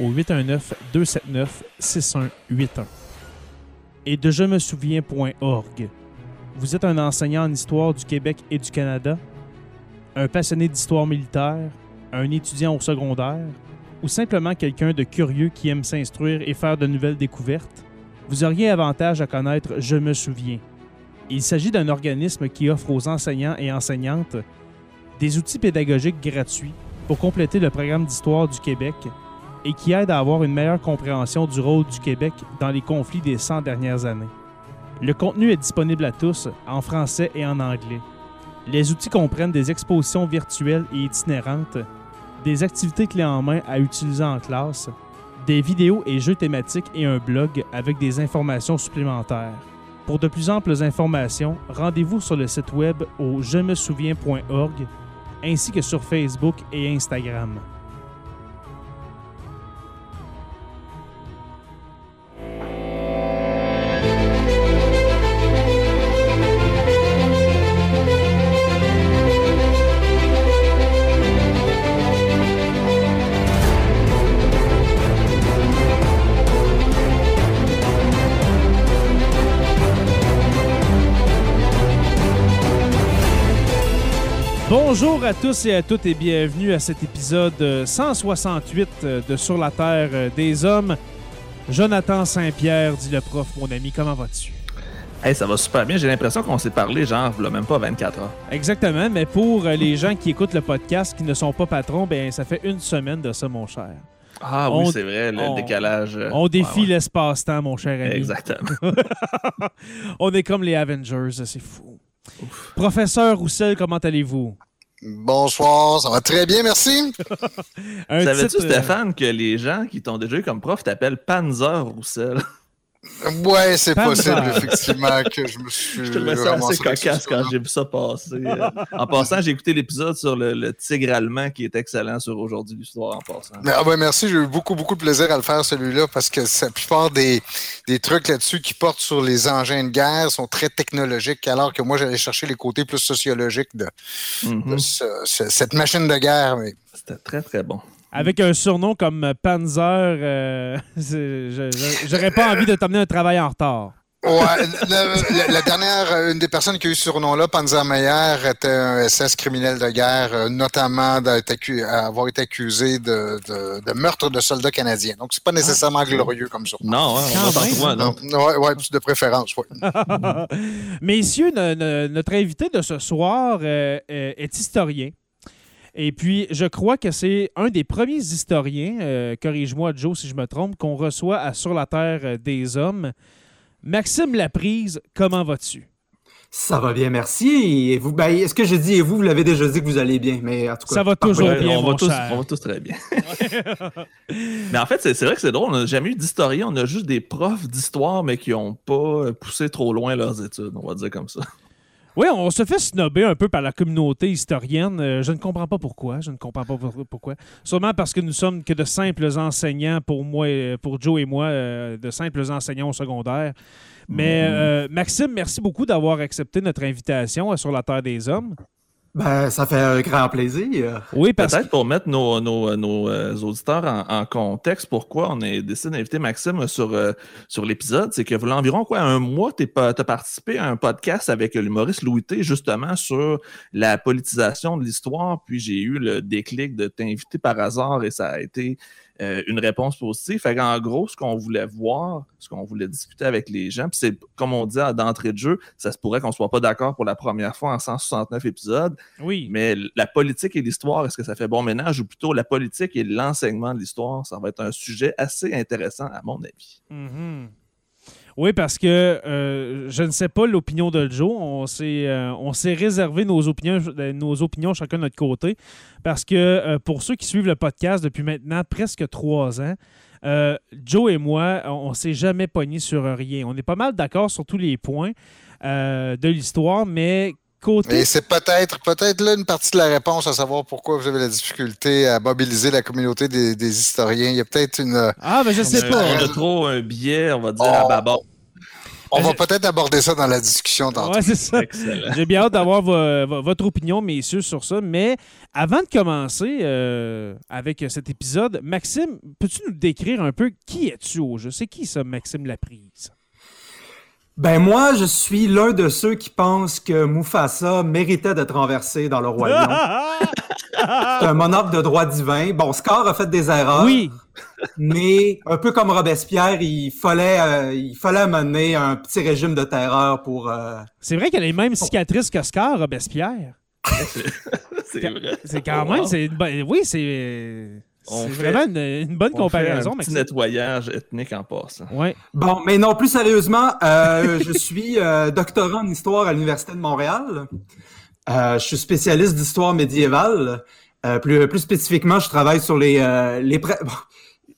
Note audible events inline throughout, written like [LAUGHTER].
au 819-279-6181. Et de je me souviens.org. Vous êtes un enseignant en histoire du Québec et du Canada? un passionné d'histoire militaire, un étudiant au secondaire, ou simplement quelqu'un de curieux qui aime s'instruire et faire de nouvelles découvertes, vous auriez avantage à connaître Je me souviens. Il s'agit d'un organisme qui offre aux enseignants et enseignantes des outils pédagogiques gratuits pour compléter le programme d'histoire du Québec et qui aide à avoir une meilleure compréhension du rôle du Québec dans les conflits des 100 dernières années. Le contenu est disponible à tous en français et en anglais. Les outils comprennent des expositions virtuelles et itinérantes, des activités clés en main à utiliser en classe, des vidéos et jeux thématiques et un blog avec des informations supplémentaires. Pour de plus amples informations, rendez-vous sur le site web au je me souviens.org ainsi que sur Facebook et Instagram. À tous et à toutes et bienvenue à cet épisode 168 de Sur la Terre des Hommes. Jonathan Saint-Pierre, dit le prof, mon ami, comment vas-tu? Hey, ça va super bien. J'ai l'impression qu'on s'est parlé, genre, là, même pas 24 heures. Exactement, mais pour les gens qui écoutent le podcast qui ne sont pas patrons, ben ça fait une semaine de ça, mon cher. Ah oui, c'est vrai, le on- décalage. euh, On défie ouais, ouais. l'espace-temps, mon cher ami. Exactement. [LAUGHS] On est comme les Avengers, c'est fou. Professeur Roussel, comment allez-vous? Bonsoir, ça va très bien, merci. [LAUGHS] Savais-tu, titre, euh, Stéphane, que les gens qui t'ont déjà eu comme prof t'appellent Panzer Roussel? Ouais, c'est possible, effectivement, que je me [LAUGHS] suis. Je trouvais ça ramassé assez avec cocasse quand j'ai vu ça passer. euh. en passant, j'ai écouté l'épisode sur le, le tigre allemand qui est excellent sur aujourd'hui l'histoire en passant. Mais, ah ouais, merci, j'ai eu beaucoup, beaucoup de plaisir à le faire, celui-là, parce que la plupart des, des trucs là-dessus qui portent sur les engins de guerre sont très technologiques, alors que moi, j'allais chercher les côtés plus sociologiques de, Mhm. de ce- ce- cette machine de guerre. Mais C'était très, très bon. Avec un surnom comme Panzer, euh, [LAUGHS] j'aurais pas envie de t'amener un travail en retard. Ouais, le- la, la dernière, euh, une des personnes qui a eu ce surnom-là, Panzer Meyer, était un SS criminel de guerre, euh, notamment d'être accu- avoir été accusé de, de- de meurtre de soldats canadiens. Donc, c'est pas nécessairement glorieux comme surnom. Non, hein, on Quand va trouver Non, ouais, de préférence, ouais. [LAUGHS] Messieurs, no- no- notre invité de ce soir euh, est historien. Et puis, je crois que c'est un des premiers historiens, euh, corrige-moi Joe si je me trompe, qu'on reçoit à Sur la Terre euh, des Hommes. Maxime Laprise, comment vas-tu? Ça va bien, merci. Et vous, ben, est-ce que j'ai dit et vous, vous l'avez déjà dit que vous allez bien, mais en tout cas. Ça va toujours Ouais, bien, on, mon va tous, cher. on va tous très bien. [LAUGHS] mais en fait, c'est c'est vrai que c'est drôle. On n'a jamais eu d'historien. On a juste des profs d'histoire, mais qui n'ont pas poussé trop loin leurs études. On va dire comme ça. Oui, on se fait snobber un peu par la communauté historienne. Euh, je ne comprends pas pourquoi. Je ne comprends pas pour- pourquoi. Sûrement parce que nous sommes que de simples enseignants pour moi, et- pour Joe et moi, euh, de simples enseignants au secondaire. Mais euh, Maxime, merci beaucoup d'avoir accepté notre invitation à Sur la Terre des Hommes. Ben, ça fait un grand plaisir. Oui, parce que Peut-être pour mettre nos, nos, nos, euh, auditeurs en, en contexte, pourquoi on a décidé d'inviter Maxime sur, euh, sur l'épisode, c'est que voilà environ quoi, un mois, tu as participé à un podcast avec l'humoriste Louis T, justement sur la politisation de l'histoire. Puis j'ai eu le déclic de t'inviter par hasard et ça a été euh, une réponse positive. Fait qu'en gros, ce qu'on voulait voir, ce qu'on voulait discuter avec les gens, puis c'est comme on dit d'entrée de jeu, ça se pourrait qu'on soit pas d'accord pour la première fois en 169 épisodes, oui. mais la politique et l'histoire, est-ce que ça fait bon ménage ou plutôt la politique et l'enseignement de l'histoire, ça va être un sujet assez intéressant à mon avis. Mhm. Oui, parce que euh, je ne sais pas l'opinion de Joe. On s'est, euh, réservé nos opinions, euh, nos opinions chacun de notre côté. Parce que pour ceux qui suivent le podcast depuis maintenant presque trois ans, Joe et moi, on ne s'est jamais pogné sur rien. On est pas mal d'accord sur tous les points de l'histoire, mais côté. Et c'est peut-être peut-être là une partie de la réponse à savoir pourquoi vous avez la difficulté à mobiliser la communauté des, des historiens. Il y a peut-être une. Ah, mais je sais pas. on a trop un biais, on va dire, Oh. à baba. On va peut-être aborder ça dans la discussion tantôt. Ouais, c'est ça. J'ai bien hâte d'avoir vo- vo- votre opinion, messieurs, sur ça. Mais avant de commencer euh, avec cet épisode, Maxime, peux-tu nous décrire un peu qui es-tu au jeu? C'est qui ça, Maxime Laprise? Ben moi, je suis l'un de ceux qui pensent que Mufasa méritait d'être renversé dans le royaume. [LAUGHS] C'est un monarque de droit divin. Bon, Scar a fait des erreurs. oui, Mais un peu comme Robespierre, il fallait, euh, il fallait mener un petit régime de terreur pour. euh, c'est vrai qu'elle a les mêmes cicatrices qu'Oscar Robespierre. [LAUGHS] C'est vrai. C'est quand Wow. même, oui, c'est On c'est fait- vraiment une, une bonne On fait comparaison, un petit nettoyage ethnique en passant. Ouais. Bon, mais non, plus sérieusement, euh, [LAUGHS] je suis euh, doctorant en histoire à l'Université de Montréal. Euh, je suis spécialiste d'histoire médiévale. Euh, plus, plus spécifiquement, je travaille sur les... Euh, les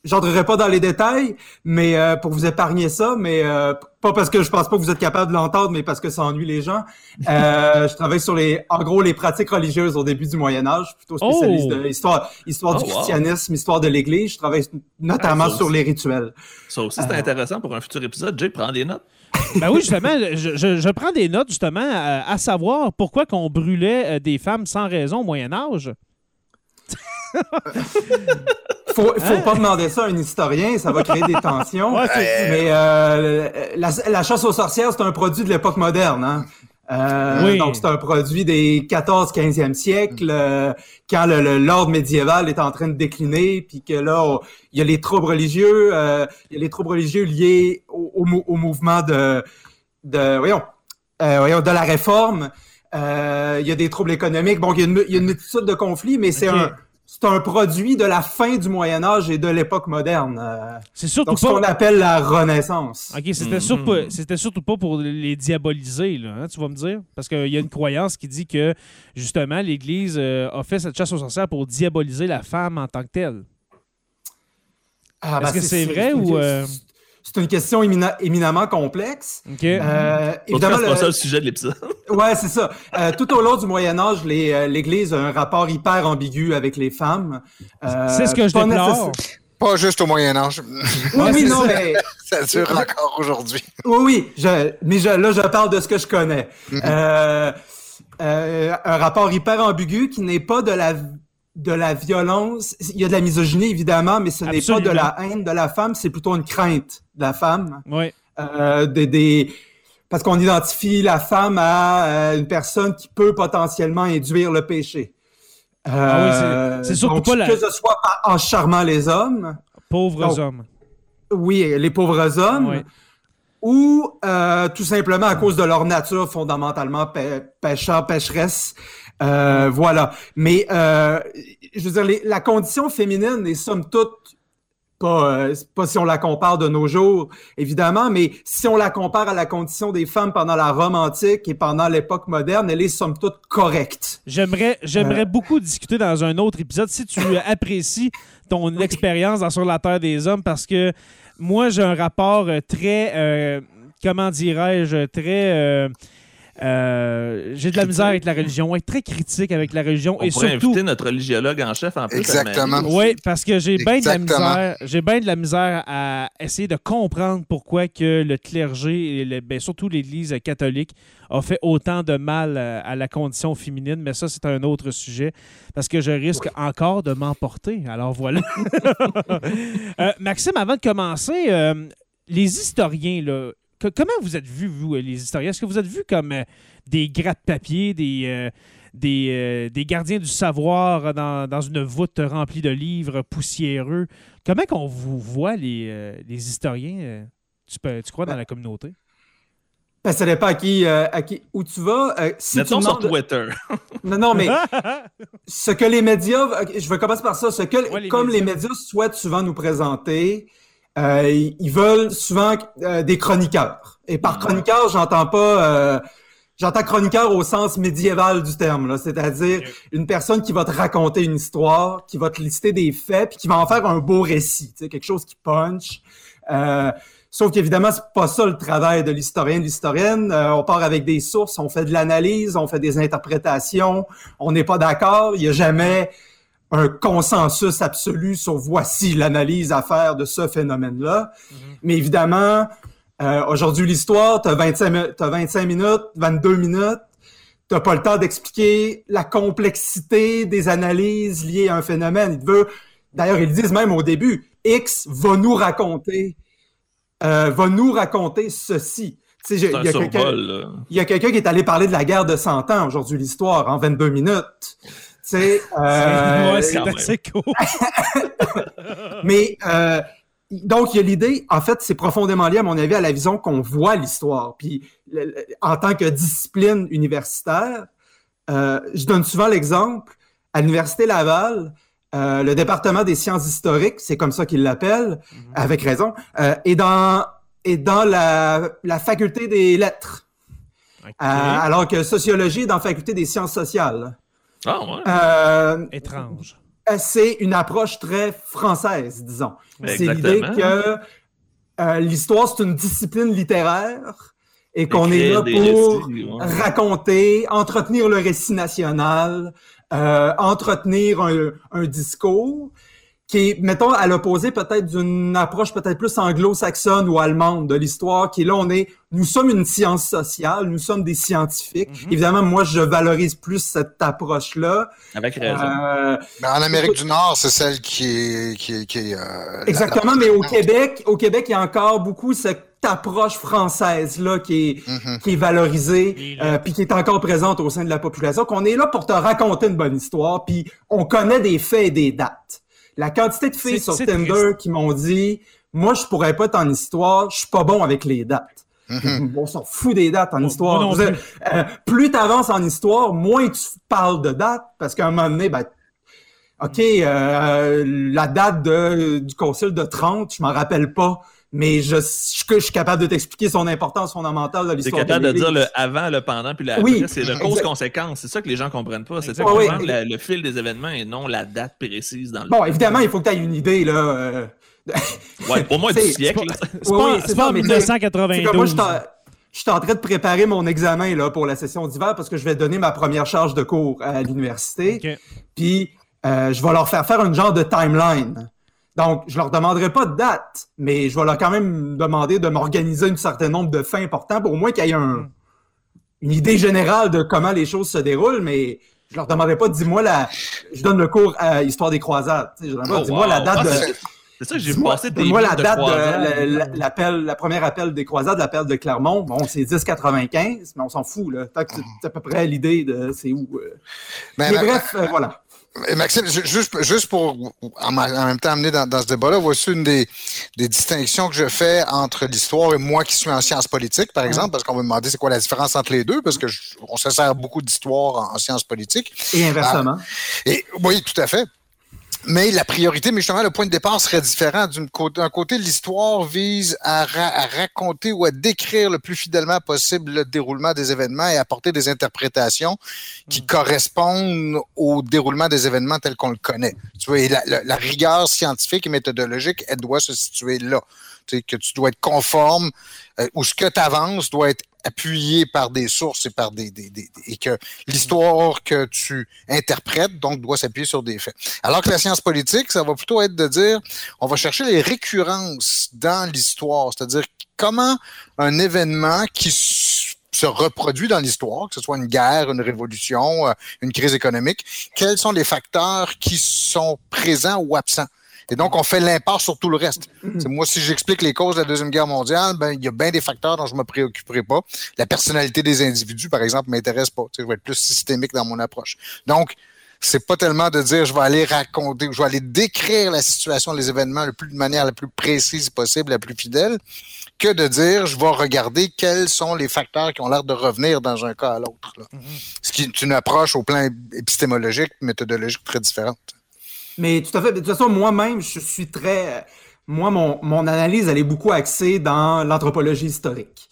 J'entrerai pas dans les détails, mais euh, pour vous épargner ça, mais euh, pas parce que je pense pas que vous êtes capable de l'entendre, mais parce que ça ennuie les gens. Euh, je travaille sur les, en gros, les pratiques religieuses au début du Moyen Âge, plutôt spécialiste Oh! de histoire, histoire Oh, du wow. christianisme, histoire de l'Église. Je travaille notamment Ah, sur les rituels. Ça aussi, c'est Ah. intéressant pour un futur épisode. Jay, prends des notes. Ben oui, justement, je, je- je prends des notes justement à, à savoir pourquoi qu'on brûlait euh, des femmes sans raison au Moyen Âge. [LAUGHS] faut, faut pas demander ça à un historien, ça va créer des tensions. Ouais, Mais euh, la, la chasse aux sorcières, c'est un produit de l'époque moderne. Hein? Euh, Oui. Donc, c'est un produit des 14-15e siècles, euh, quand l'ordre médiéval est en train de décliner, puis que là, il y a les troubles religieux, euh, il y a les troubles religieux liés au, au mou- au mouvement de, de, voyons, euh, voyons, de la réforme. Euh, il y a des troubles économiques. Bon, il y a une, il y a une multitude de conflits, mais c'est un, c'est un produit de la fin du Moyen Âge et de l'époque moderne. Euh, C'est surtout donc, ce pas. qu'on appelle la Renaissance. OK, c'était Mhm. surtout, c'était surtout pas pour les diaboliser, là, hein, tu vas me dire? Parce qu'il y a une croyance qui dit que, justement, l'Église euh, a fait cette chasse aux sorcières pour diaboliser la femme en tant que telle. Ah, Est-ce que c'est vrai ou, euh, C'est une question émina- éminemment complexe. OK? Euh, cas, évidemment, c'est pas ça le sujet de l'épisode. [LAUGHS] Ouais, c'est ça. Euh, tout au long du Moyen Âge, euh, l'Église a un rapport hyper ambigu avec les femmes. Euh, c'est ce que je pas déplore. Pas juste au Moyen Âge. Oui, non, ça. mais [LAUGHS] Ça dure encore aujourd'hui. oui, oui. Je, mais je, là, je parle de ce que je connais. Euh, euh, un rapport hyper ambigu qui n'est pas de la de la violence. Il y a de la misogynie évidemment, mais ce n'est pas de la haine de la femme. C'est plutôt une crainte de la femme. Oui. Euh, des, des- parce qu'on identifie la femme à euh, une personne qui peut potentiellement induire le péché. Ah oui, c'est- Euh, surtout pas la- que ce soit en charmant les hommes, Pauvres Donc, hommes. oui, les pauvres hommes, Ouais. ou euh, tout simplement à cause de leur nature fondamentalement pê- pécheur, pécheresse. Euh, voilà. Mais euh, je veux dire, les- la condition féminine est somme toute pas, euh, pas si on la compare de nos jours, évidemment, mais si on la compare à la condition des femmes pendant la Rome antique et pendant l'époque moderne, elle est somme toute correcte. J'aimerais, j'aimerais beaucoup discuter dans un autre épisode si tu apprécies ton [LAUGHS] expérience dans Sur la Terre des Hommes parce que moi, j'ai un rapport très, comment dirais-je, très. Euh, Euh, j'ai de la misère avec la religion, être très critique avec la religion On et pourrait surtout. inviter notre religiologue en chef en plus. Exactement. Oui, parce que j'ai bien de la misère. J'ai bien de la misère à essayer de comprendre pourquoi que le clergé et le- ben, surtout l'Église catholique a fait autant de mal à, à la condition féminine, mais ça c'est un autre sujet parce que je risque encore de m'emporter. Alors voilà. [LAUGHS] Euh, Maxime, avant de commencer, euh, les historiens là. Que- comment vous êtes vus, vous, euh, les historiens? Est-ce que vous êtes vus comme euh, des gratte-papier, des, euh, des, euh, des gardiens du savoir dans, dans une voûte remplie de livres poussiéreux? Comment qu'on vous voit, les, euh, les historiens, tu, peux, tu crois, dans la communauté? Ben, ça dépend à qui, euh, à qui, où tu vas. Euh, si tu sur Twitter. Non, non, mais [LAUGHS] ce que les médias, je vais commencer par ça, ce que, Ouais, les comme les médias. médias souhaitent souvent nous présenter, euh, ils veulent souvent euh, des chroniqueurs. Et par chroniqueur, j'entends pas, euh, j'entends chroniqueur au sens médiéval du terme, c'est-à-dire une personne qui va te raconter une histoire, qui va te lister des faits, puis qui va en faire un beau récit, quelque chose qui punch. Euh, Sauf qu'évidemment, c'est pas ça le travail de l'historien, de l'historienne. Euh, on part avec des sources, on fait de l'analyse, on fait des interprétations, on n'est pas d'accord. Il n'y a jamais un consensus absolu sur voici l'analyse à faire de ce phénomène-là. Mais évidemment, euh, aujourd'hui, l'histoire, tu as 25, mi- t'as 25 minutes, 22 minutes. T'as pas le temps d'expliquer la complexité des analyses liées à un phénomène. Il veut, d'ailleurs, ils disent même au début, X va nous raconter euh, va nous raconter ceci. Y a quelqu'un il y a quelqu'un qui est allé parler de la guerre de 100 ans aujourd'hui, l'histoire, en 22 minutes. Tu sais, euh, ouais, c'est assez cool. [LAUGHS] mais euh, donc, il y a l'idée, en fait, c'est profondément lié, à mon avis, à la vision qu'on voit l'histoire. Puis, le- le- en tant que discipline universitaire, euh, je donne souvent l'exemple, à l'Université Laval, euh, le département des sciences historiques, c'est comme ça qu'ils l'appellent, avec raison, euh, est dans, est dans la, la faculté des lettres. Euh, alors que sociologie est dans la faculté des sciences sociales. Ah, ouais. Euh, Étrange. euh, c'est une approche très française, disons. C'est l'idée que euh, l'histoire, c'est une discipline littéraire et qu'on est là pour récits, ouais. raconter, entretenir le récit national, euh, entretenir un, un discours qui est, mettons, à l'opposé peut-être d'une approche peut-être plus anglo-saxonne ou allemande de l'histoire, qui est là, on est, nous sommes une science sociale, nous sommes des scientifiques. Mhm. Évidemment, moi, je valorise plus cette approche-là. Avec raison. Euh, Ben, en Amérique du Nord, c'est celle qui est. Qui est, qui est, euh, Exactement, la- mais au Québec, au Québec, il y a encore beaucoup cette approche française là qui est Mhm. qui est valorisée, euh, puis qui est encore présente au sein de la population. Qu'on est là pour te raconter une bonne histoire, puis on connaît des faits et des dates. La quantité de filles sur Tinder triste. qui m'ont dit, moi je pourrais pas être en histoire, je suis pas bon avec les dates. Mhm. On s'en fout des dates en histoire. non êtes- euh, plus tu avances en histoire, moins tu parles de dates, parce qu'à un moment donné, ben, OK, euh, la date de, du concile de 30, je m'en rappelle pas, mais je, je, je suis capable de t'expliquer son importance fondamentale de C'est l'histoire. capable de dire le avant, le pendant, puis le Oui, après. C'est le cause-conséquence. C'est ça que les gens comprennent pas. C'est ça qu'on oui. prend le, le fil des événements et non la date précise dans le. Bon, évidemment, il faut que tu aies une idée, là. euh, Ouais, au moins du [LAUGHS] C'est- siècle. C'est Oui, pas, oui, pas ça, en mais c'est- C'est 1992. comme moi, je suis en- train de préparer mon examen là, pour la session d'hiver parce que je vais donner ma première charge de cours à l'université. Puis euh, je vais leur faire faire un genre de timeline. Donc, je leur demanderai pas de date, mais je vais leur quand même demander de m'organiser un certain nombre de faits importants pour au moins qu'il y ait un- une idée générale de comment les choses se déroulent, mais je leur demanderai pas, dis-moi la, je donne le cours à Histoire des croisades. Je leur demanderai, Oh, dis-moi la date Ah, de, c'est- C'est ça, j'ai Dis-moi- passé des Donne-moi la de date de, l'appel, la première appel des croisades, l'appel de Clermont. Bon, c'est 10,95, mais on s'en fout, là. Tant que tu as à peu près l'idée de c'est où. euh. Ben, Mais Ma- bref, euh, voilà. Ma- Maxime, ju- juste, juste pour en, même temps amener dans, dans ce débat-là, voici une des, des distinctions que je fais entre l'histoire et moi qui suis en sciences politiques, par exemple, parce qu'on me demandait c'est quoi la différence entre les deux, parce que je- on se sert beaucoup d'histoire en, en sciences politiques. Et inversement. Et oui, tout à fait. Mais la priorité, mais justement, le point de départ serait différent. Côté, d'un côté, l'histoire vise à, ra- à raconter ou à décrire le plus fidèlement possible le déroulement des événements et apporter des interprétations qui correspondent au déroulement des événements tel qu'on le connaît. Tu vois, et la, la- la rigueur scientifique et méthodologique, elle doit se situer là. Tu sais, que tu dois être conforme euh, ou ce que tu avances doit être appuyé par des sources et par des, des, des et que l'histoire que tu interprètes donc doit s'appuyer sur des faits. Alors que la science politique, ça va plutôt être de dire, on va chercher les récurrences dans l'histoire, c'est-à-dire comment un événement qui se reproduit dans l'histoire, que ce soit une guerre, une révolution, euh, une crise économique, quels sont les facteurs qui sont présents ou absents? Et donc, on fait l'impasse sur tout le reste. C'est moi, si j'explique les causes de la Deuxième Guerre mondiale, ben, il y a bien des facteurs dont je me préoccuperai pas. La personnalité des individus, par exemple, m'intéresse pas. je vais être plus systémique dans mon approche. Donc, c'est pas tellement de dire je vais aller raconter, je vais aller décrire la situation, les événements le plus de manière la plus précise possible, la plus fidèle, que de dire je vais regarder quels sont les facteurs qui ont l'air de revenir dans un cas à l'autre. Mm-hmm. Ce qui est une approche au plan épistémologique, méthodologique très différente. Mais tout à fait. De toute façon, moi-même, je suis très. Moi, mon, mon analyse, elle est beaucoup axée dans l'anthropologie historique.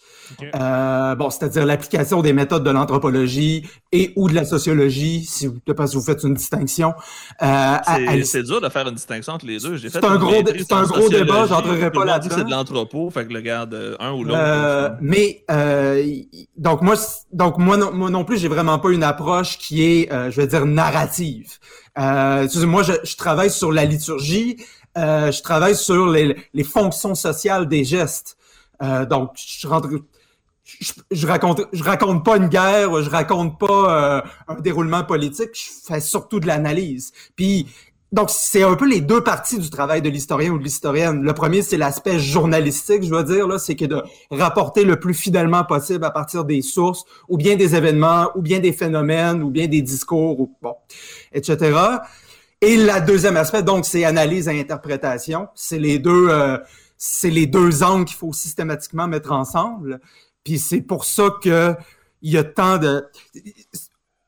Euh, bon, c'est-à-dire l'application des méthodes de l'anthropologie et ou de la sociologie, si vous, parce que vous faites une distinction. Euh, c'est dur de faire une distinction entre les deux. C'est un gros, c'est un gros débat, j'entrerai pas là-dedans. C'est de l'anthropo, fait que le garde euh, un ou l'autre. Euh, mais euh, donc moi, donc moi non, moi non plus, j'ai vraiment pas une approche qui est, je vais dire, narrative. moi, je, je, travaille sur la liturgie, je travaille sur les, les fonctions sociales des gestes. donc, je rentre je, je, raconte je raconte pas une guerre, je raconte pas euh, un déroulement politique, je fais surtout de l'analyse. Puis donc c'est un peu les deux parties du travail de l'historien ou de l'historienne. Le premier c'est l'aspect journalistique, je veux dire là, c'est que de rapporter le plus fidèlement possible à partir des sources ou bien des événements ou bien des phénomènes ou bien des discours ou bon, etc. Et la deuxième aspect donc c'est analyse et interprétation, c'est les deux euh, c'est les deux angles qu'il faut systématiquement mettre ensemble. Puis c'est pour ça que il y a tant de.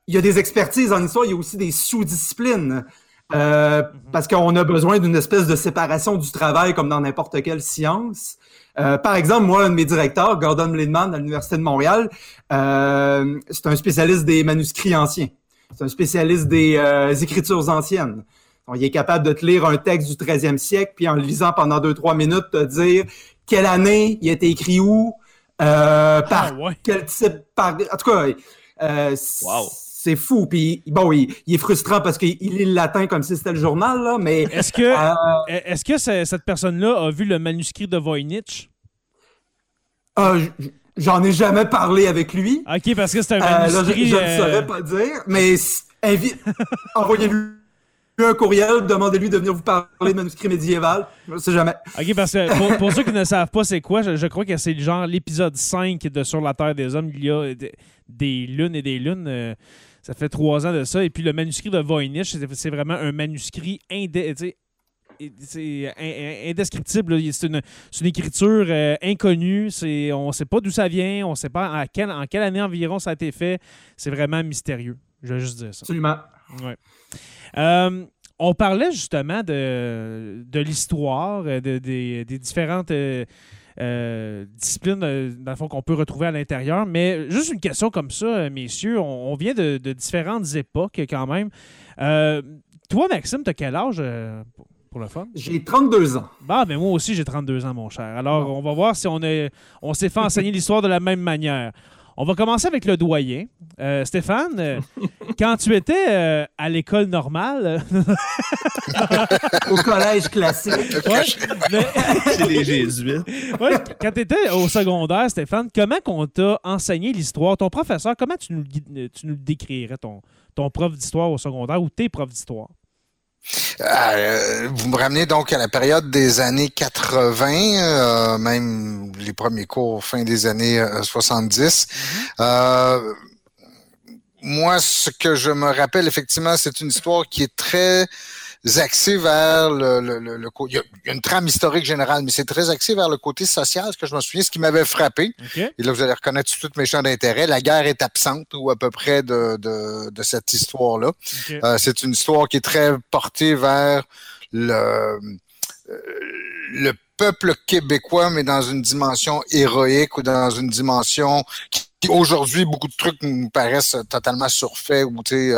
Il y a des expertises en histoire, il y a aussi des sous-disciplines. Euh, parce qu'on a besoin d'une espèce de séparation du travail comme dans n'importe quelle science. Euh, par exemple, moi, un de mes directeurs, Gordon Lindman, à l'Université de Montréal, euh, c'est un spécialiste des manuscrits anciens. C'est un spécialiste des écritures anciennes. Donc, il est capable de te lire un texte du 13e siècle, puis en le lisant pendant deux, trois minutes, te dire quelle année il a été écrit où, euh, par ah, quel type, par, en tout cas, euh, c'est fou. Puis bon, il, est frustrant parce qu'il lit le latin comme si c'était le journal, là, mais. Est-ce que, euh, est-ce que cette personne-là a vu le manuscrit de Voynich? Ah, j'en ai jamais parlé avec lui. Ok, parce que c'est un manuscrit. je ne saurais pas dire, mais [LAUGHS] envoyez-lui un courriel, demandez-lui de venir vous parler de manuscrit médiéval. Je ne sais jamais. OK, parce que pour, ceux qui ne savent pas c'est quoi, je, crois que c'est genre l'épisode 5 de Sur la Terre des Hommes. Il y a des, lunes et des lunes. Euh, ça fait trois ans de ça. Et puis le manuscrit de Voynich, c'est vraiment un manuscrit indescriptible. C'est une, écriture euh, inconnue. On ne sait pas d'où ça vient. On ne sait pas en quelle année environ ça a été fait. C'est vraiment mystérieux. Je vais juste dire ça. Absolument. Ouais. Euh, on parlait justement de, de l'histoire, de, des différentes euh, disciplines, dans le fond, qu'on peut retrouver à l'intérieur. Mais juste une question comme ça, messieurs. On, vient de, différentes époques quand même. Euh, toi, Maxime, tu as quel âge pour le fun? J'ai 32 ans. Bah, mais moi aussi, j'ai 32 ans, mon cher. Alors, on va voir si on, est, on s'est fait enseigner l'histoire de la même manière. On va commencer avec le doyen. Euh, Stéphane, euh, [LAUGHS] quand tu étais euh, à l'école normale. au collège classique. [LAUGHS] [LAUGHS] Chez les jésuites. quand tu étais au secondaire, Stéphane, comment on t'a enseigné l'histoire? Ton professeur, comment tu nous, tu nous décrirais, ton, ton prof d'histoire au secondaire ou tes profs d'histoire? Euh, vous me ramenez donc à la période des années 80, euh, même les premiers cours fin des années 70. Euh, mm-hmm. moi, ce que je me rappelle effectivement, c'est une histoire qui est très axé vers le, le, le, il, y a, une trame historique générale, mais c'est très axé vers le côté social, ce que je me souviens, ce qui m'avait frappé. Et là, vous allez reconnaître tout mes champs d'intérêt. La guerre est absente ou à peu près de, de, de cette histoire-là. Euh, c'est une histoire qui est très portée vers le, euh, le peuple québécois, mais dans une dimension héroïque ou dans une dimension qui Aujourd'hui, beaucoup de trucs nous paraissent totalement surfaits ou tu sais,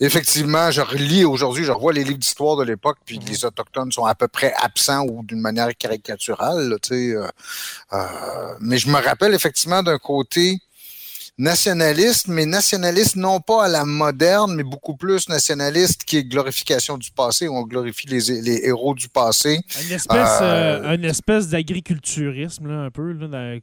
effectivement, je relis aujourd'hui, je revois les livres d'histoire de l'époque, puis Mhm. les autochtones sont à peu près absents ou d'une manière caricaturale, tu sais. mais je me rappelle effectivement d'un côté nationaliste, mais nationaliste non pas à la moderne, mais beaucoup plus nationaliste qui est glorification du passé, où on glorifie les, les héros du passé. Une espèce, Euh, euh, d'agriculturisme, un peu. Là, dans-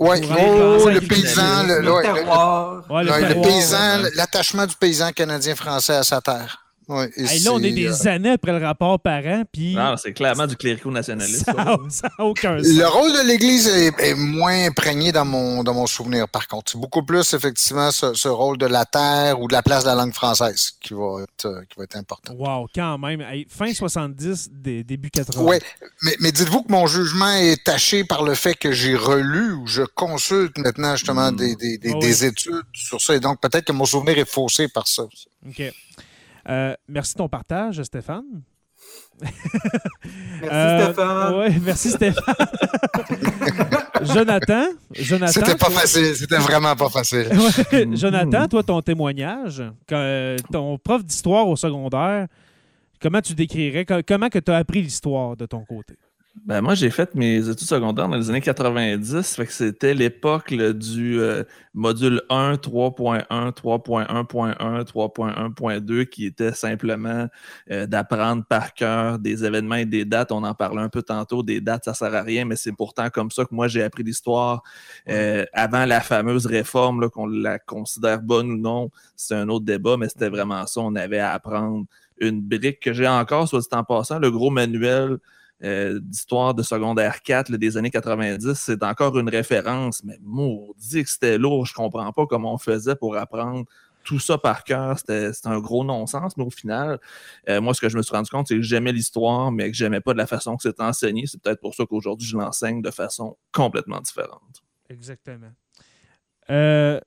Ouais, oh, le paysan, le, Le le- paysan, l'attachement du paysan canadien-français à sa terre. Ouais, et Hey, là, on est des euh, années après le rapport parent, puis Non, c'est clairement du clérico-nationalisme. ça ça. n'a aucun sens. Le rôle de l'Église est, est moins imprégné dans mon, dans mon souvenir, par contre. C'est beaucoup plus, effectivement, ce, ce rôle de la terre ou de la place de la langue française qui va être, euh, qui va être important. Wow, quand même. Hey, fin 70, dé- début 80. Oui, mais, mais dites-vous que mon jugement est taché par le fait que j'ai relu ou je consulte maintenant justement Hmm. des, des, des, Ah oui. études sur ça. Et donc, peut-être que mon souvenir est faussé par ça. OK. Euh, merci de ton partage, Stéphane. Merci Euh, Stéphane. ouais, merci, Stéphane. [LAUGHS] Jonathan. Jonathan. C'était pas toi- facile. C'était vraiment pas facile. [LAUGHS] Ouais, Jonathan, toi, ton témoignage, quand, ton prof d'histoire au secondaire, comment tu décrirais, co- comment que tu as appris l'histoire de ton côté? Ben, moi, j'ai fait mes études secondaires dans les années 90. Fait que c'était l'époque du euh, module 1, 3.1, 3.1.1, 3.1.2 qui était simplement euh, d'apprendre par cœur des événements et des dates. On en parlait un peu tantôt. Des dates, ça sert à rien, mais c'est pourtant comme ça que moi, j'ai appris l'histoire euh, avant la fameuse réforme, qu'on la considère bonne ou non. C'est un autre débat, mais c'était vraiment ça. On avait à apprendre une brique que j'ai encore, soit dit en passant, le gros manuel euh, d'histoire de secondaire 4 là, des années 90, c'est encore une référence, mais maudit que c'était lourd. Je comprends pas comment on faisait pour apprendre tout ça par cœur. C'était un gros non-sens, mais au final, euh, moi, ce que je me suis rendu compte, c'est que j'aimais l'histoire, mais que j'aimais pas de la façon que c'était enseigné. C'est peut-être pour ça qu'aujourd'hui, je l'enseigne de façon complètement différente. Exactement. Euh,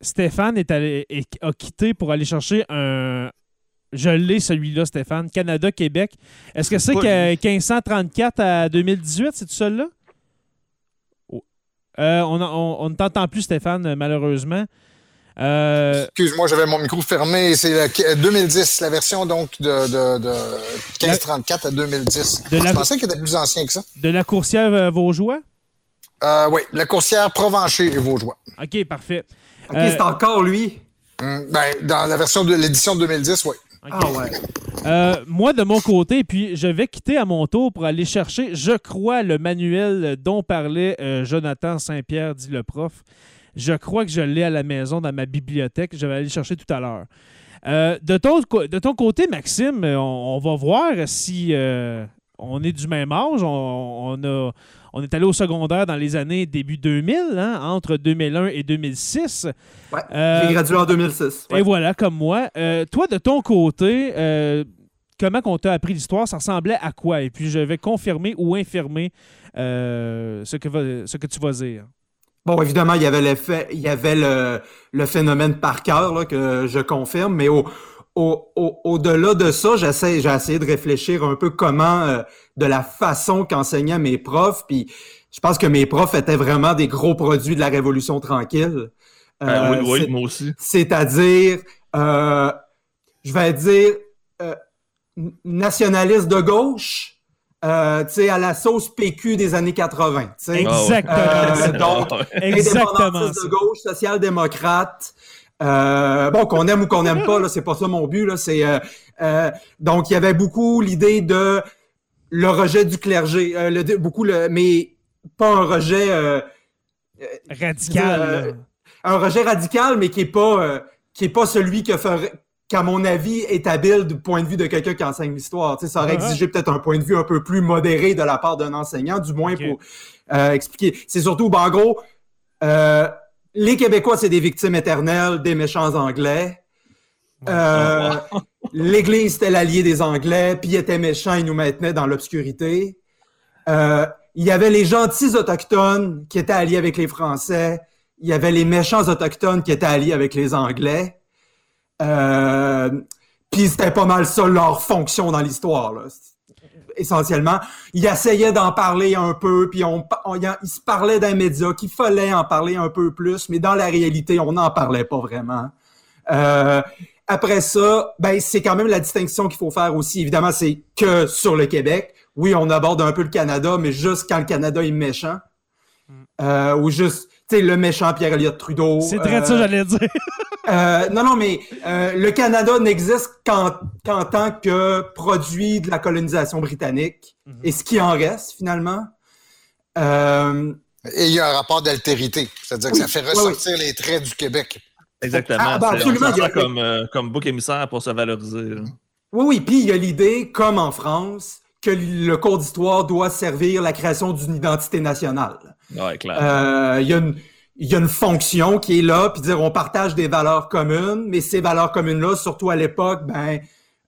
Stéphane est allé, a quitté pour aller chercher un. Je l'ai, celui-là, Stéphane. Canada-Québec. Est-ce que c'est que 1534 à 2018, c'est tout seul là? Oh. Euh, on a- on- on ne t'entend plus, Stéphane, malheureusement. Euh, Excuse-moi, j'avais mon micro fermé. C'est la 2010, la version donc de, de, de 1534 à 2010. De la- Je pensais qu'il était plus ancien que ça. de la coursière euh, Vaugeois? Euh, oui, la coursière Provencher et Vaugeois. OK, parfait. Ok, Euh, c'est encore lui. Hum, ben, dans la version de l'édition 2010, oui. Ah ouais. Euh, moi, de mon côté, puis je vais quitter à mon tour pour aller chercher, je crois, le manuel dont parlait euh, Jonathan Saint-Pierre, dit le prof. Je crois que je l'ai à la maison dans ma bibliothèque. Je vais aller le chercher tout à l'heure. Euh, de, ton, de ton côté, Maxime, on, on va voir si on est du même âge. On, on a, on est allé au secondaire dans les années début 2000, hein, entre 2001 et 2006. Ouais. Euh, J'ai gradué en 2006. ouais. et voilà, comme moi. Euh, toi, de ton côté, euh, comment qu'on t'a appris l'histoire? Ça ressemblait à quoi? Et puis, je vais confirmer ou infirmer ce, que va- ce que tu vas dire. Bon, évidemment, il y avait l'effet, il y avait le, le phénomène par cœur là, que je confirme, mais au, au, au, au-delà de ça, j'essaie, j'ai essayé de réfléchir un peu comment, euh, de la façon qu'enseignaient mes profs, puis je pense que mes profs étaient vraiment des gros produits de la Révolution tranquille. Euh, Euh, oui, oui, c'est- moi aussi. c'est-à-dire, euh, je vais dire, euh, nationaliste de gauche, euh, tu sais, à la sauce PQ des années 80. tu sais. Exactement. Euh, donc, [LAUGHS] Exactement. Indépendantiste ça. de gauche, social-démocrate. Euh, bon, qu'on aime ou qu'on n'aime pas, là, c'est pas ça mon but. Là, c'est euh, euh, donc il y avait beaucoup l'idée de le rejet du clergé, euh, le- beaucoup le, mais pas un rejet, euh, Radical. Euh, là. un rejet radical, mais qui est pas, euh, qui est pas celui que ferait, qu'à mon avis est habile du point de vue de quelqu'un qui enseigne l'histoire. Tu sais, ça aurait exigé peut-être un point de vue un peu plus modéré de la part d'un enseignant, du moins pour euh, expliquer. C'est surtout, ben, en gros, euh, les Québécois, c'est des victimes éternelles des méchants Anglais. Euh, [LAUGHS] L'Église, c'était l'allié des Anglais, puis ils étaient méchants, ils nous maintenaient dans l'obscurité. Euh, il y avait les gentils autochtones qui étaient alliés avec les Français. Il y avait les méchants autochtones qui étaient alliés avec les Anglais. Euh, puis c'était pas mal ça leur fonction dans l'histoire. Essentiellement, il essayait d'en parler un peu, puis on, on, il se parlait d'un média qu'il fallait en parler un peu plus, mais dans la réalité, on n'en parlait pas vraiment. Euh, après ça, ben c'est quand même la distinction qu'il faut faire aussi. Évidemment, c'est que sur le Québec. Oui, on aborde un peu le Canada, mais juste quand le Canada est méchant. Mm. Euh, ou juste, sais, le méchant Pierre Elliott Trudeau. C'est très ça, j'allais dire. [LAUGHS] Euh, non, non, mais euh, le Canada n'existe qu'en tant que produit de la colonisation britannique. Mhm. Et ce qui en reste, finalement. Euh, et il y a un rapport d'altérité. C'est-à-dire que ça fait ressortir les traits du Québec. Exactement. Ah, ben, absolument. Il y a... comme, comme bouc émissaire pour se valoriser. Oui, oui. Puis il y a l'idée, comme en France, que le cours d'histoire doit servir la création d'une identité nationale. Clair. Il y a une il y a une fonction qui est là, puis dire on partage des valeurs communes, mais ces valeurs communes-là, surtout à l'époque, ben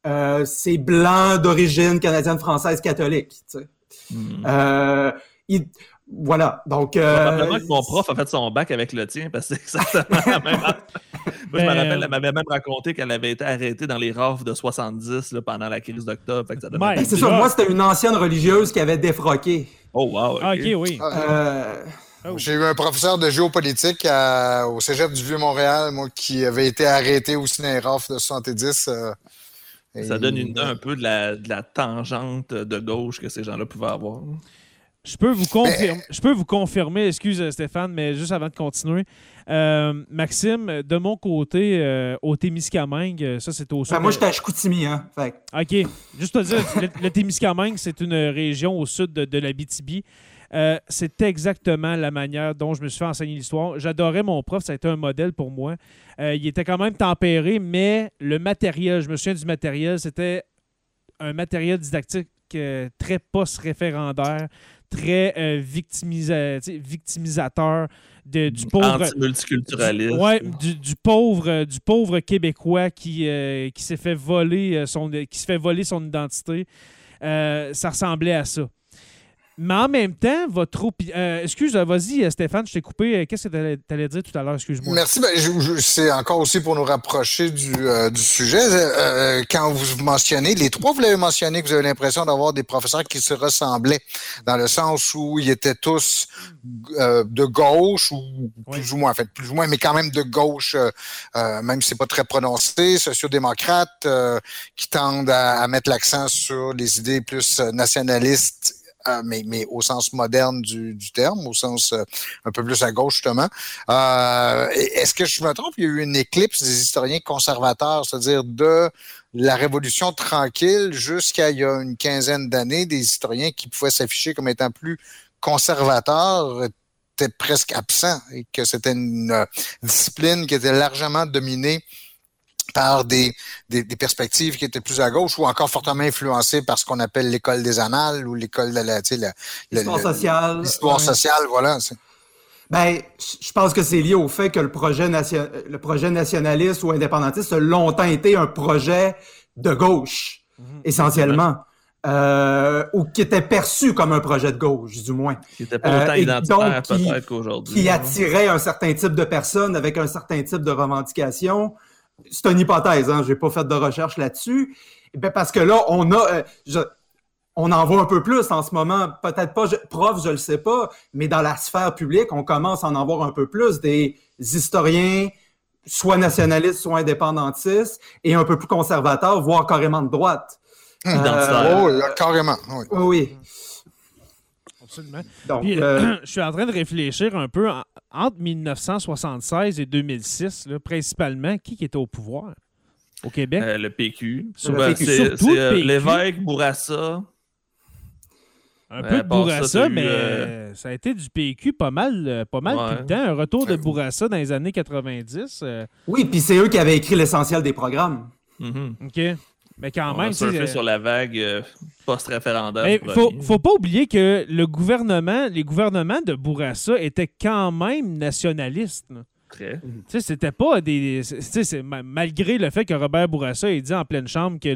euh, c'est blanc d'origine canadienne, française, catholique. Tu sais. Hmm. euh, voilà, donc... Euh, Probablement que mon prof a fait son bac avec le tien, parce que c'est exactement la même... Moi, je me ben, rappelle, elle m'avait même raconté qu'elle avait été arrêtée dans les rafs de 70 là, pendant la crise d'octobre. Ben, c'est ça, moi, c'était une ancienne religieuse qui avait défroqué. Oh, wow, OK, oui. Euh... Oh. J'ai eu un professeur de géopolitique au Cégep du Vieux-Montréal, moi, qui avait été arrêté au Cinérof de 70. Euh, ça donne une, un peu de la, tangente de gauche que ces gens-là pouvaient avoir. Je peux vous confirmer, je peux vous confirmer, excuse euh, Stéphane, mais juste avant de continuer. Euh, Maxime, de mon côté, au Témiscamingue, ça c'est au sud. Ben, moi, j'étais à Chicoutimi, hein. OK. Juste te dire, le, Témiscamingue, c'est une région au sud de, de la BTB. Euh, c'est exactement la manière dont je me suis fait enseigner l'histoire. J'adorais mon prof, ça a été un modèle pour moi. Euh, il était quand même tempéré, mais le matériel, je me souviens du matériel, c'était un matériel didactique euh, très post-référendaire, très victimisateur. De, du pauvre multiculturaliste. Du, du, pauvre du pauvre québécois qui, qui s'est fait voler son qui se fait voler son identité. ça ressemblait à ça. Mais en même temps, votre euh, excuse, vas-y euh, Stéphane, je t'ai coupé. Euh, qu'est-ce que tu allais dire tout à l'heure? Excuse-moi. Merci. Ben, c'est encore aussi pour nous rapprocher du, du sujet. quand vous mentionnez, les trois, vous l'avez mentionné, que vous avez l'impression d'avoir des professeurs qui se ressemblaient, dans le sens où ils étaient tous de gauche, ou plus ou moins, en fait, plus ou moins, mais quand même de gauche, même si c'est pas très prononcé, sociodémocrates, qui tendent à mettre l'accent sur les idées plus nationalistes euh, mais, mais, au sens moderne du, du terme, au sens euh, un peu plus à gauche, justement. Euh, Est-ce que je me trompe? Il y a eu une éclipse des historiens conservateurs, c'est-à-dire de la Révolution tranquille jusqu'à il y a une quinzaine d'années, des historiens qui pouvaient s'afficher comme étant plus conservateurs étaient presque absents et que c'était une euh, discipline qui était largement dominée par des, des, perspectives qui étaient plus à gauche ou encore fortement influencées par ce qu'on appelle l'école des annales ou l'école de la, l'histoire sociale. L'histoire sociale, voilà. Ben, je pense que c'est lié au fait que le projet, nation, le projet nationaliste ou indépendantiste a longtemps été un projet de gauche, mhm. essentiellement. Euh, ou qui était perçu comme un projet de gauche, du moins. Qui était pas autant euh, identitaire peut-être qu'aujourd'hui. Qui attirait un certain type de personnes avec un certain type de revendications c'est une hypothèse, hein, j'ai pas fait de recherche là-dessus. Ben parce que là, on a, euh, on en voit un peu plus en ce moment. Peut-être pas prof, je le sais pas, mais dans la sphère publique, on commence à en voir un peu plus des historiens, soit nationalistes, soit indépendantistes, et un peu plus conservateurs, voire carrément de droite. Euh, oh, carrément. Oui. oui. Absolument. Donc, euh, [CLEARS THROAT] je suis en train de réfléchir un peu entre 1976 et 2006, principalement, qui, était au pouvoir au Québec? Euh, le PQ. C'est euh, l'évêque Bourassa. Un peu de Bourassa, mais ça a été du PQ pas mal, pas mal tout le temps. Un retour de Bourassa dans les années 90. Oui, puis c'est eux qui avaient écrit l'essentiel des programmes. Mm-hmm. OK. Mais quand même. surfer sur la vague euh, post-référendum. Il faut, faut pas oublier que le gouvernement, les gouvernements de Bourassa étaient quand même nationalistes. Très. C'était pas des. malgré le fait que Robert Bourassa ait dit en pleine chambre que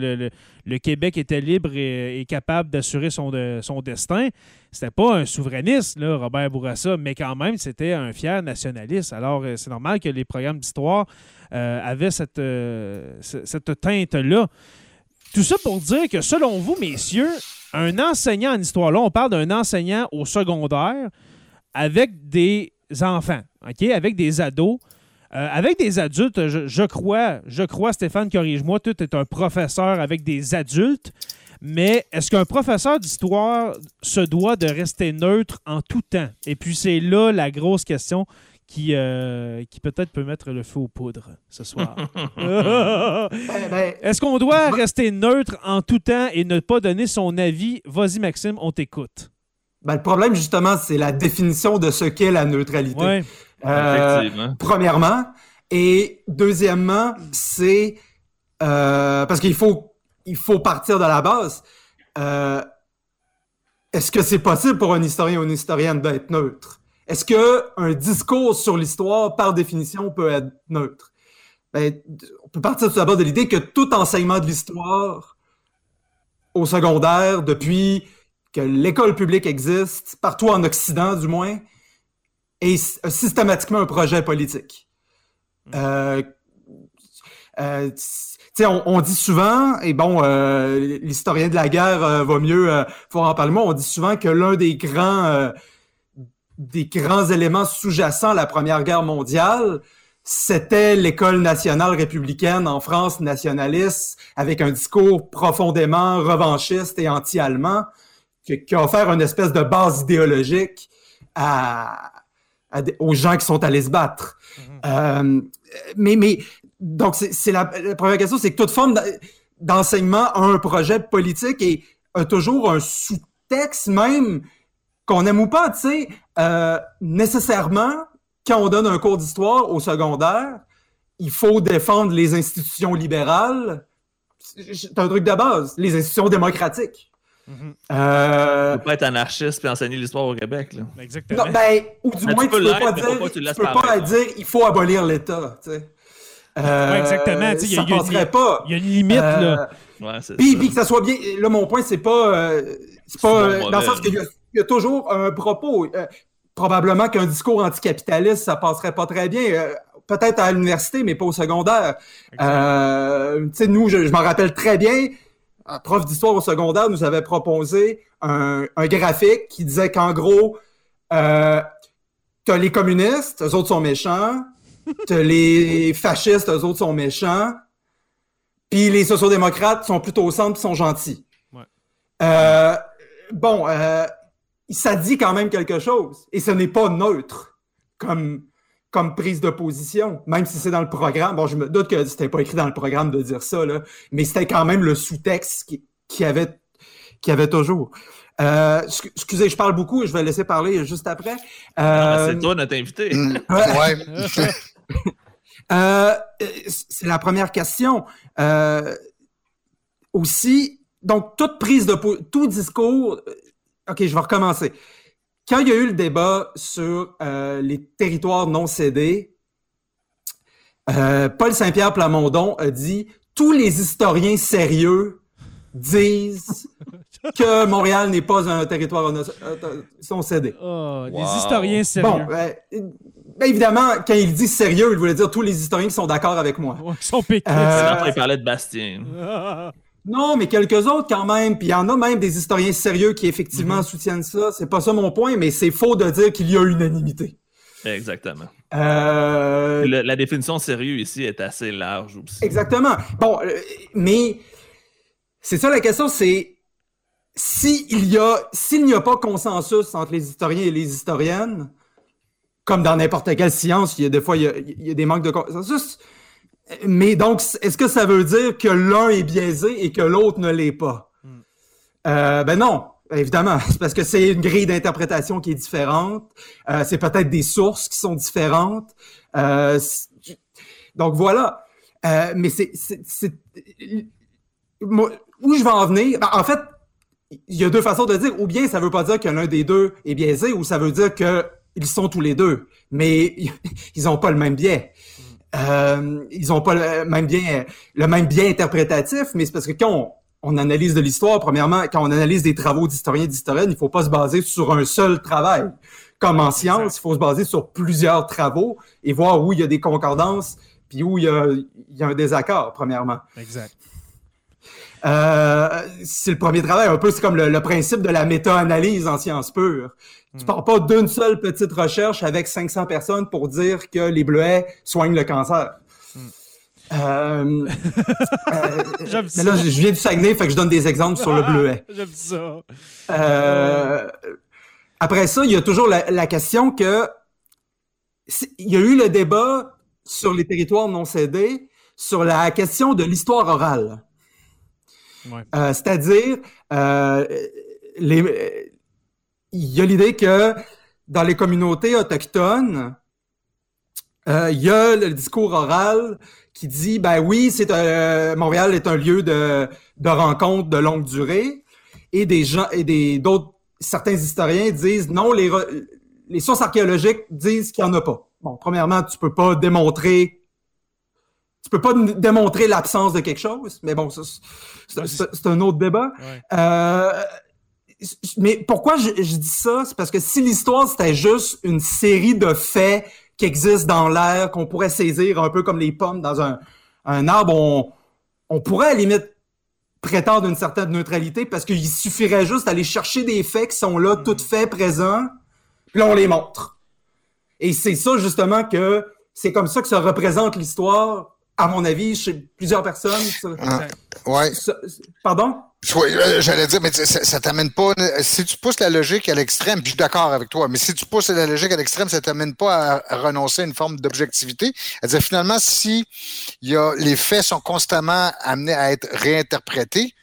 le, Québec était libre et, capable d'assurer son, son destin, c'était pas un souverainiste, là, Robert Bourassa, mais quand même, c'était un fier nationaliste. Alors, euh, c'est normal que les programmes d'histoire euh, avaient cette, cette teinte-là. Tout ça pour dire que selon vous, messieurs, un enseignant en histoire, là, on parle d'un enseignant au secondaire avec des enfants, OK? Avec des ados. Euh, avec des adultes, je, crois, je crois, Stéphane, corrige-moi, tu es un professeur avec des adultes, mais est-ce qu'un professeur d'histoire se doit de rester neutre en tout temps? Et puis c'est là la grosse question qui, euh, qui peut-être peut mettre le feu aux poudres ce soir. [LAUGHS] Ben, ben, est-ce qu'on doit rester neutre en tout temps et ne pas donner son avis? Vas-y, Maxime, on t'écoute. ben, le problème, justement, c'est la définition de ce qu'est la neutralité. Ouais. Euh, premièrement. Et deuxièmement, c'est euh, parce qu'il faut, il faut partir de la base. Euh, Est-ce que c'est possible pour un historien ou une historienne d'être neutre? Est-ce que un discours sur l'histoire, par définition, peut être neutre? Ben, on peut partir tout d'abord de l'idée que tout enseignement de l'histoire au secondaire, depuis que l'école publique existe, partout en Occident du moins, est sy- systématiquement un projet politique. Euh, euh, sais, on, on dit souvent, et bon, euh, l'historien de la guerre euh, va mieux euh, pouvoir en parler, moi, on dit souvent que l'un des grands, euh, des grands éléments sous-jacents à la Première Guerre mondiale, c'était l'école nationale républicaine en France, nationaliste, avec un discours profondément revanchiste et anti-allemand, qui, qui a offert une espèce de base idéologique à, à des- aux gens qui sont allés se battre. Euh, mais, mais donc, c'est la, la première question, c'est que toute forme d'en- d'enseignement a un projet politique et a toujours un sous-texte même qu'on aime ou pas, tu sais, euh, nécessairement, quand on donne un cours d'histoire au secondaire, il faut défendre les institutions libérales. C'est un truc de base, les institutions démocratiques. Mhm. Euh, Tu peux pas être anarchiste puis enseigner l'histoire au Québec. Là. Exactement. non, ben, ou du Ben, moins, tu tu peux peux pas dire, pas tu peux pas dire, il faut abolir l'État, tu sais. Euh, Ouais, exactement, tu sais, il y a- ça il y a- passerait pas. Il y a une limite, là. Ouais, puis, que ça soit bien. Là, mon point, c'est pas. euh, c'est pas. Euh, dans le sens qu'il y, y a toujours un propos. euh, probablement qu'un discours anticapitaliste, ça passerait pas très bien. Peut-être à l'université, mais pas au secondaire. Tu sais, nous, je, je m'en rappelle très bien. Un prof d'histoire au secondaire nous avait proposé un, un graphique qui disait qu'en gros, euh, t'as les communistes, eux autres sont méchants. T'as les fascistes, eux autres sont méchants. Puis les sociodémocrates sont plutôt au centre, puis sont gentils. Ouais. Euh, bon, euh, ça dit quand même quelque chose. Et ce n'est pas neutre comme, comme prise de position, même si c'est dans le programme. Bon, je me doute que c'était pas écrit dans le programme de dire ça, là, mais c'était quand même le sous-texte qui, qui avait, qui avait toujours. Euh, excu- excusez, je parle beaucoup et je vais laisser parler juste après. Ah, Euh, C'est toi notre invité. [LAUGHS] Ouais. [LAUGHS] euh, c'est la première question. Euh, aussi, donc, toute prise de tout discours. euh, OK, je vais recommencer. Quand il y a eu le débat sur euh, les territoires non cédés, euh, Paul Saint-Pierre Plamondon a dit tous les historiens sérieux disent [LAUGHS] que Montréal n'est pas un territoire non- euh, cédé. Wow. Des historiens sérieux. Bon, ben, évidemment, quand il dit sérieux, il voulait dire tous les historiens qui sont d'accord avec moi. Ouais, Ils sont piqués. Euh, il parlait de Bastien. [LAUGHS] Non, mais quelques autres quand même. Puis il y en a même des historiens sérieux qui effectivement Mhm. soutiennent ça. C'est pas ça mon point, mais c'est faux de dire qu'il y a unanimité. Exactement. Euh, Le- la définition sérieux ici est assez large aussi. Exactement. Bon, euh, mais c'est ça la question, c'est s'il y a s'il n'y a pas consensus entre les historiens et les historiennes, comme dans n'importe quelle science, il y a des fois il y a, il y a des manques de consensus. Mais donc, est-ce que ça veut dire que l'un est biaisé et que l'autre ne l'est pas? Hmm. Euh, ben non, évidemment. [LAUGHS] Parce que c'est une grille d'interprétation qui est différente. Euh, c'est peut-être des sources qui sont différentes. Euh, donc voilà. Euh, mais c'est, où je vais en venir. ben, en fait, il y a deux façons de dire. Ou bien ça veut pas dire que l'un des deux est biaisé, ou ça veut dire que ils sont tous les deux, mais [LAUGHS] ils ont pas le même biais. Euh, ils ont pas le même bien, le même bien interprétatif, mais c'est parce que quand on, on analyse de l'histoire, premièrement, quand on analyse des travaux d'historiens et d'historiennes, il faut pas se baser sur un seul travail. Comme en science, il faut se baser sur plusieurs travaux et voir où il y a des concordances, puis où il y a, il y a un désaccord, premièrement. Exact. Euh, c'est le premier travail, un peu, c'est comme le, principe de la méta-analyse en sciences pures. Tu hmm. pars pas d'une seule petite recherche avec 500 personnes pour dire que les bleuets soignent le cancer. Hmm. Euh, [LAUGHS] euh, mais là, je viens du Saguenay, fait que je donne des exemples sur le bleuet. [LAUGHS] J'aime ça. Euh, après ça, il y a toujours la, question que il y a eu le débat sur les territoires non cédés sur la question de l'histoire orale. Euh, c'est-à-dire, euh, il y a l'idée que dans les communautés autochtones, euh, il y a le discours oral qui dit, ben oui, c'est Montréal est un lieu de, de rencontre de longue durée, et des gens et des d'autres certains historiens disent non, les les sources archéologiques disent qu'il n'y en a pas. Bon, premièrement, tu peux pas démontrer tu peux pas démontrer l'absence de quelque chose, mais bon, c'est un autre débat. Euh, mais pourquoi je, dis ça? C'est parce que si l'histoire, c'était juste une série de faits qui existent dans l'air, qu'on pourrait saisir un peu comme les pommes dans un, un arbre, on, on pourrait à la limite prétendre une certaine neutralité parce qu'il suffirait juste d'aller chercher des faits qui sont là, mm. tout faits, présents, puis là, on les montre. Et c'est ça, justement, que c'est comme ça que se représente l'histoire à mon avis, chez plusieurs personnes. Ah, ouais. pardon? J'allais dire, mais ça, t'amène pas. Si tu pousses la logique à l'extrême, puis je suis d'accord avec toi, mais si tu pousses la logique à l'extrême, ça t'amène pas à, renoncer à une forme d'objectivité. C'est-à-dire, finalement, si y a, les faits sont constamment amenés à être réinterprétés,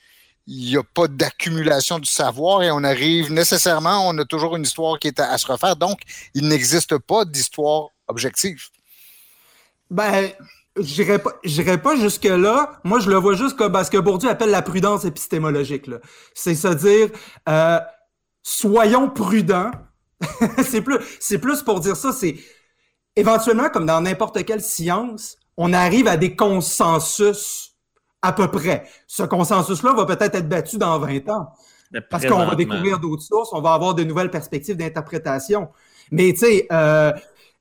il n'y a pas d'accumulation du savoir et on arrive nécessairement, on a toujours une histoire qui est à se refaire. Donc, il n'existe pas d'histoire objective. Ben, J'irai pas, pas jusque-là. Moi, je le vois juste comme ce que Bourdieu appelle la prudence épistémologique. C'est se dire, euh, soyons prudents. [LAUGHS] c'est plus, c'est plus pour dire ça. C'est éventuellement, comme dans n'importe quelle science, on arrive à des consensus à peu près. Ce consensus-là va peut-être être battu dans 20 ans. Parce qu'on va découvrir d'autres sources, on va avoir de nouvelles perspectives d'interprétation. Mais tu sais, euh,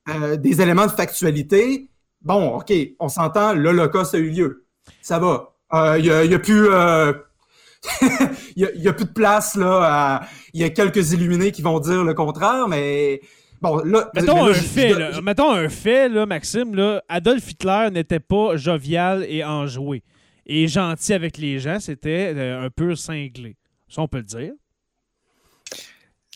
euh, des éléments de factualité, bon, OK, on s'entend, l'Holocauste a eu lieu. Ça va. Il euh, n'y a, plus... Euh, [LAUGHS] il y, a, plus de place là. Il y a quelques illuminés qui vont dire le contraire, mais bon là. Mettons un fait, mettons un fait là, Maxime là. Adolf Hitler n'était pas jovial et enjoué et gentil avec les gens. C'était euh, un peu cinglé. Ça on peut le dire.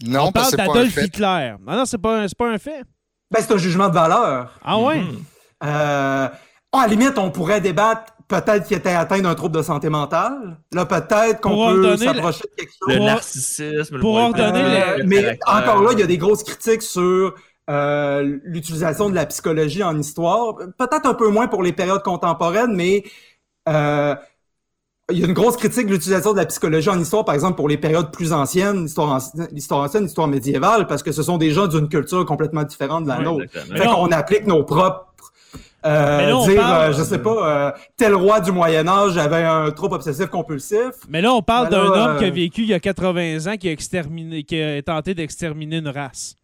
Non, on parle d'Adolf Hitler. Non, non, c'est pas, pas un fait. Ben, c'est un jugement de valeur. Ah ouais? Mm-hmm. Euh, à la limite, on pourrait débattre peut-être qu'il était atteint d'un trouble de santé mentale. Là, peut-être qu'on peut s'approcher de quelque chose. Le narcissisme. Pour ordonner Mais encore là, il y a des grosses critiques sur euh, l'utilisation de la psychologie en histoire. Peut-être un peu moins pour les périodes contemporaines, mais euh, il y a une grosse critique de l'utilisation de la psychologie en histoire, par exemple, pour les périodes plus anciennes, l'histoire ancienne, l'histoire médiévale, parce que ce sont des gens d'une culture complètement différente de la nôtre. Fait qu'on applique nos propres euh, dire, euh, je sais pas, euh, tel roi du Moyen Âge avait un trouble obsessif compulsif. Mais là, on parle d'un homme qui a vécu il y a 80 ans, qui a, exterminé, qui a tenté d'exterminer une race.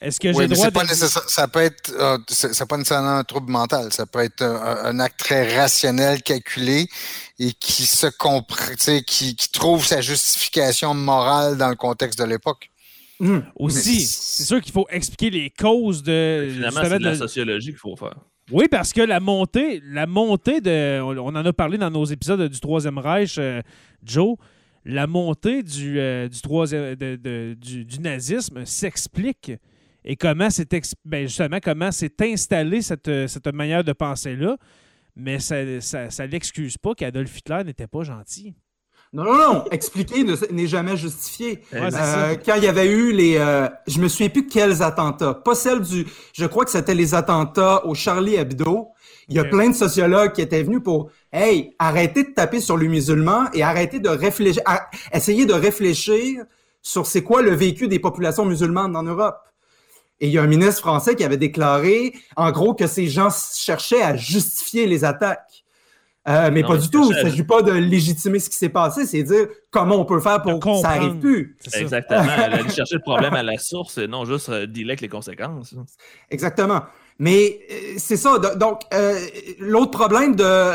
Est-ce que j'ai droit de... ça peut être, c'est pas nécessairement un trouble mental, ça peut être un, acte très rationnel, calculé et qui se comprend, qui, qui trouve sa justification morale dans le contexte de l'époque. Mmh. Aussi, c'est sûr qu'il faut expliquer les causes de. Finalement, c'est de la sociologie qu'il faut faire. Oui, parce que la montée, la montée de. On en a parlé dans nos épisodes du Troisième Reich, euh, Joe. La montée du, euh, du, troisième, du, nazisme s'explique. Et comment c'est ben justement comment s'est installée cette, cette manière de penser-là. Mais ça ne ça, ça l'excuse pas qu'Adolf Hitler n'était pas gentil. Non, non, non. Expliquer n'est jamais justifié. Euh, quand il y avait eu les... Euh, je me souviens plus quels attentats. Pas celle du... Je crois que c'était les attentats au Charlie Hebdo. Il y a plein de sociologues qui étaient venus pour... Hey, arrêtez de taper sur les musulmans et arrêtez de réfléchir... Essayez de réfléchir sur c'est quoi le vécu des populations musulmanes en Europe. Et il y a un ministre français qui avait déclaré, en gros, que ces gens cherchaient à justifier les attaques. Euh, mais pas du tout. Il ne s'agit pas de légitimer ce qui s'est passé, c'est dire comment on peut faire pour que ça n'arrive plus. Exactement. [LAUGHS] Aller chercher le problème à la source et non juste euh, dealer avec les conséquences. Exactement. Mais euh, c'est ça. Donc, l'autre problème de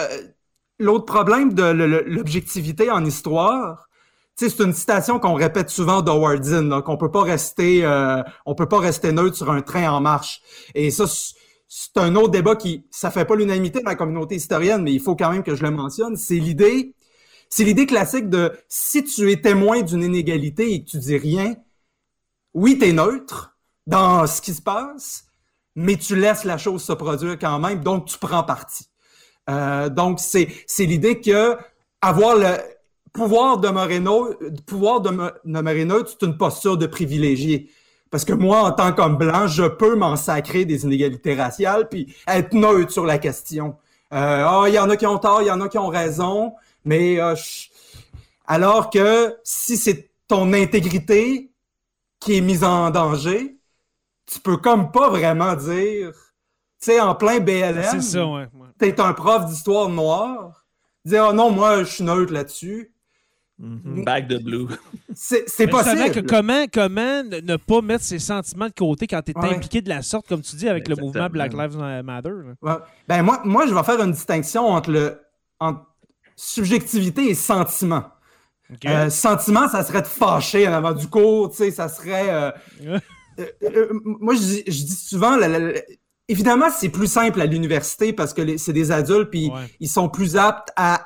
l'autre problème de l'objectivité en histoire, c'est une citation qu'on répète souvent d'Howard Zinn, qu'on peut pas rester, euh, on peut pas rester neutre sur un train en marche. Et ça, c'est un autre débat qui, ça fait pas l'unanimité de la communauté historienne, mais il faut quand même que je le mentionne. C'est l'idée, c'est l'idée classique de si tu es témoin d'une inégalité et que tu dis rien, oui, tu es neutre dans ce qui se passe, mais tu laisses la chose se produire quand même, donc tu prends parti. Euh, donc, c'est, c'est l'idée que avoir le pouvoir demeurer neutre, pouvoir demeurer neutre, c'est une posture de privilégié. Parce que moi, en tant qu'homme blanc, je peux m'en sacrer des inégalités raciales puis être neutre sur la question. Euh, ah, il y en a qui ont tort, il y en a qui ont raison, mais euh, alors que si c'est ton intégrité qui est mise en danger, tu peux comme pas vraiment dire, tu sais, en plein BLM, t'es un prof d'histoire noire, dire oh non, moi je suis neutre là-dessus. Mm-hmm. Back the blue. C'est possible. Que comment, comment ne pas mettre ses sentiments de côté quand tu es impliqué de la sorte, comme tu dis, avec le mouvement Black Lives Matter? Ben moi, moi, je vais faire une distinction entre, le, subjectivité et sentiment. Euh, sentiment, ça serait de fâcher en avant du cours, tu sais, ça serait. Euh, euh, moi, je, dis souvent, évidemment, c'est plus simple à l'université parce que c'est des adultes, puis ils sont plus aptes à,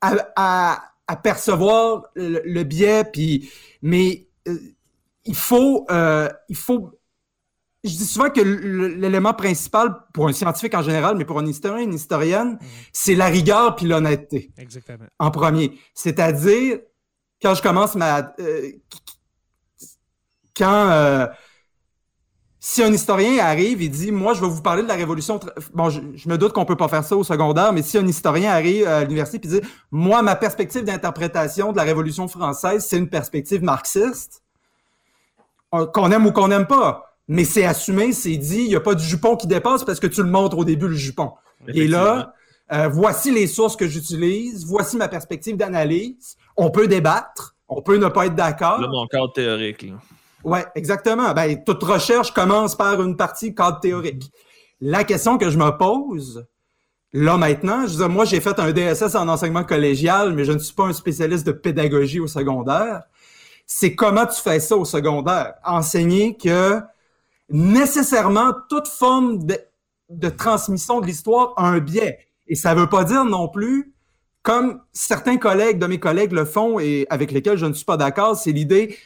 à à percevoir le, biais, puis mais euh, il faut euh, il faut je dis souvent que l'élément principal pour un scientifique en général, mais pour un historien, une historienne, mhm. c'est la rigueur puis l'honnêteté. Exactement. En premier, c'est-à-dire quand je commence ma euh, quand si un historien arrive et dit, moi, je vais vous parler de la révolution, bon, je, me doute qu'on peut pas faire ça au secondaire, mais si un historien arrive à l'université et dit, moi, ma perspective d'interprétation de la révolution française, c'est une perspective marxiste, euh, qu'on aime ou qu'on n'aime pas, mais c'est assumé, c'est dit, il n'y a pas du jupon qui dépasse parce que tu le montres au début, le jupon. Et là, euh, voici les sources que j'utilise, voici ma perspective d'analyse, on peut débattre, on peut ne pas être d'accord. Là, mon cadre théorique. Là. Oui, exactement. Ben, toute recherche commence par une partie cadre théorique. La question que je me pose, là maintenant, je dis, moi j'ai fait un DSS en enseignement collégial, mais je ne suis pas un spécialiste de pédagogie au secondaire. C'est comment tu fais ça au secondaire? Enseigner que nécessairement toute forme de, de transmission de l'histoire a un biais. Et ça ne veut pas dire non plus, comme certains collègues de mes collègues le font et avec lesquels je ne suis pas d'accord, c'est l'idée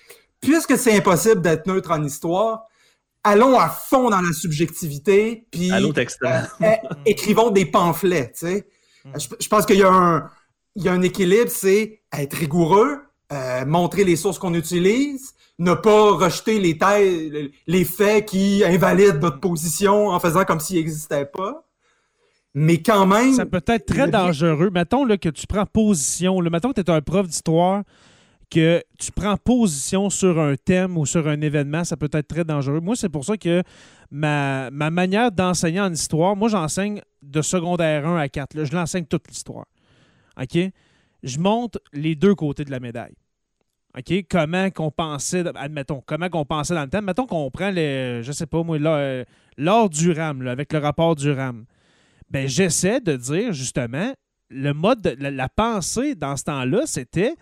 puisque c'est impossible d'être neutre en histoire, allons à fond dans la subjectivité, puis euh, euh, écrivons des pamphlets. Tu sais. Hmm. je, pense qu'il y, a un, il y a un équilibre, c'est être rigoureux, euh, montrer les sources qu'on utilise, ne pas rejeter les, tailles, les faits qui invalident notre position en faisant comme s'ils n'existaient pas. Mais quand même. Ça peut être très dangereux. Mettons là, que tu prends position. Là, mettons que tu es un prof d'histoire que tu prends position sur un thème ou sur un événement, ça peut être très dangereux. Moi, c'est pour ça que ma, manière d'enseigner en histoire, moi, j'enseigne de secondaire 1 à 4. je l'enseigne toute l'histoire. OK? Je montre les deux côtés de la médaille. OK? Comment qu'on pensait, admettons, comment qu'on pensait dans le thème. Mettons qu'on prend, le, je sais pas moi, l'or du RAM, avec le rapport du RAM. Ben, j'essaie de dire, justement, le mode, la pensée dans ce temps-là, c'était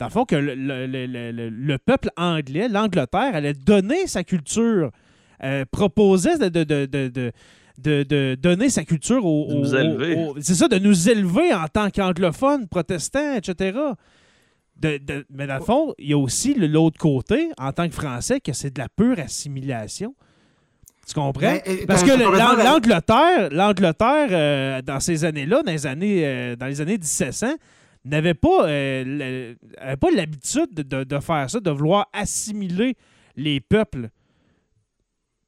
dans le fond, que le, peuple anglais, l'Angleterre, allait donner sa culture, euh, proposait de, de, donner sa culture aux. nous élever. c'est ça, de nous élever en tant qu'anglophones, protestants, etc. mais dans le fond, il y a aussi l'autre côté, en tant que Français, que c'est de la pure assimilation. Tu comprends? Ben, Parce que l'Angleterre, l'Angleterre euh, dans ces années-là, dans les années, euh, dans les années 1700, n'avait pas, euh, l'habitude de, faire ça, de vouloir assimiler les peuples.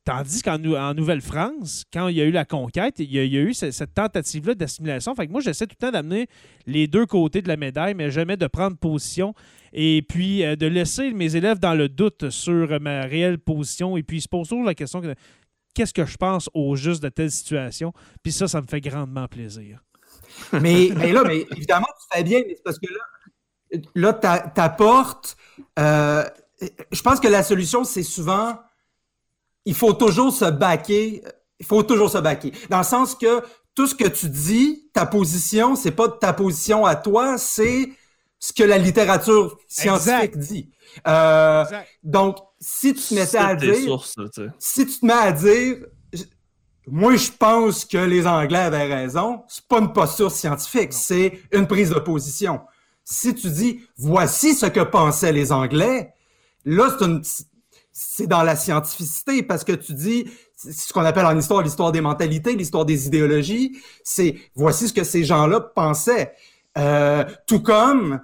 Tandis qu'en en Nouvelle-France, quand il y a eu la conquête, il y a, eu cette, tentative-là d'assimilation. Fait que moi, j'essaie tout le temps d'amener les deux côtés de la médaille, mais jamais de prendre position et puis euh, de laisser mes élèves dans le doute sur ma réelle position et puis se poser toujours la question qu'est-ce que je pense au juste de telle situation? Puis ça, ça me fait grandement plaisir mais, là, mais évidemment, tu fais bien, mais c'est parce que là, là t'apportes. Euh, je pense que la solution, c'est souvent. Il faut toujours se baquer. Il faut toujours se baquer. Dans le sens que tout ce que tu dis, ta position, c'est pas ta position à toi, c'est ce que la littérature scientifique dit. Euh, donc, si tu te mettais à dire, si tu te mets à dire, moi, je pense que les Anglais avaient raison, c'est pas une posture scientifique, c'est une prise de position. Si tu dis, voici ce que pensaient les Anglais, là, c'est une, c'est dans la scientificité parce que tu dis c'est ce qu'on appelle en histoire l'histoire des mentalités, l'histoire des idéologies. C'est voici ce que ces gens-là pensaient. Euh, tout comme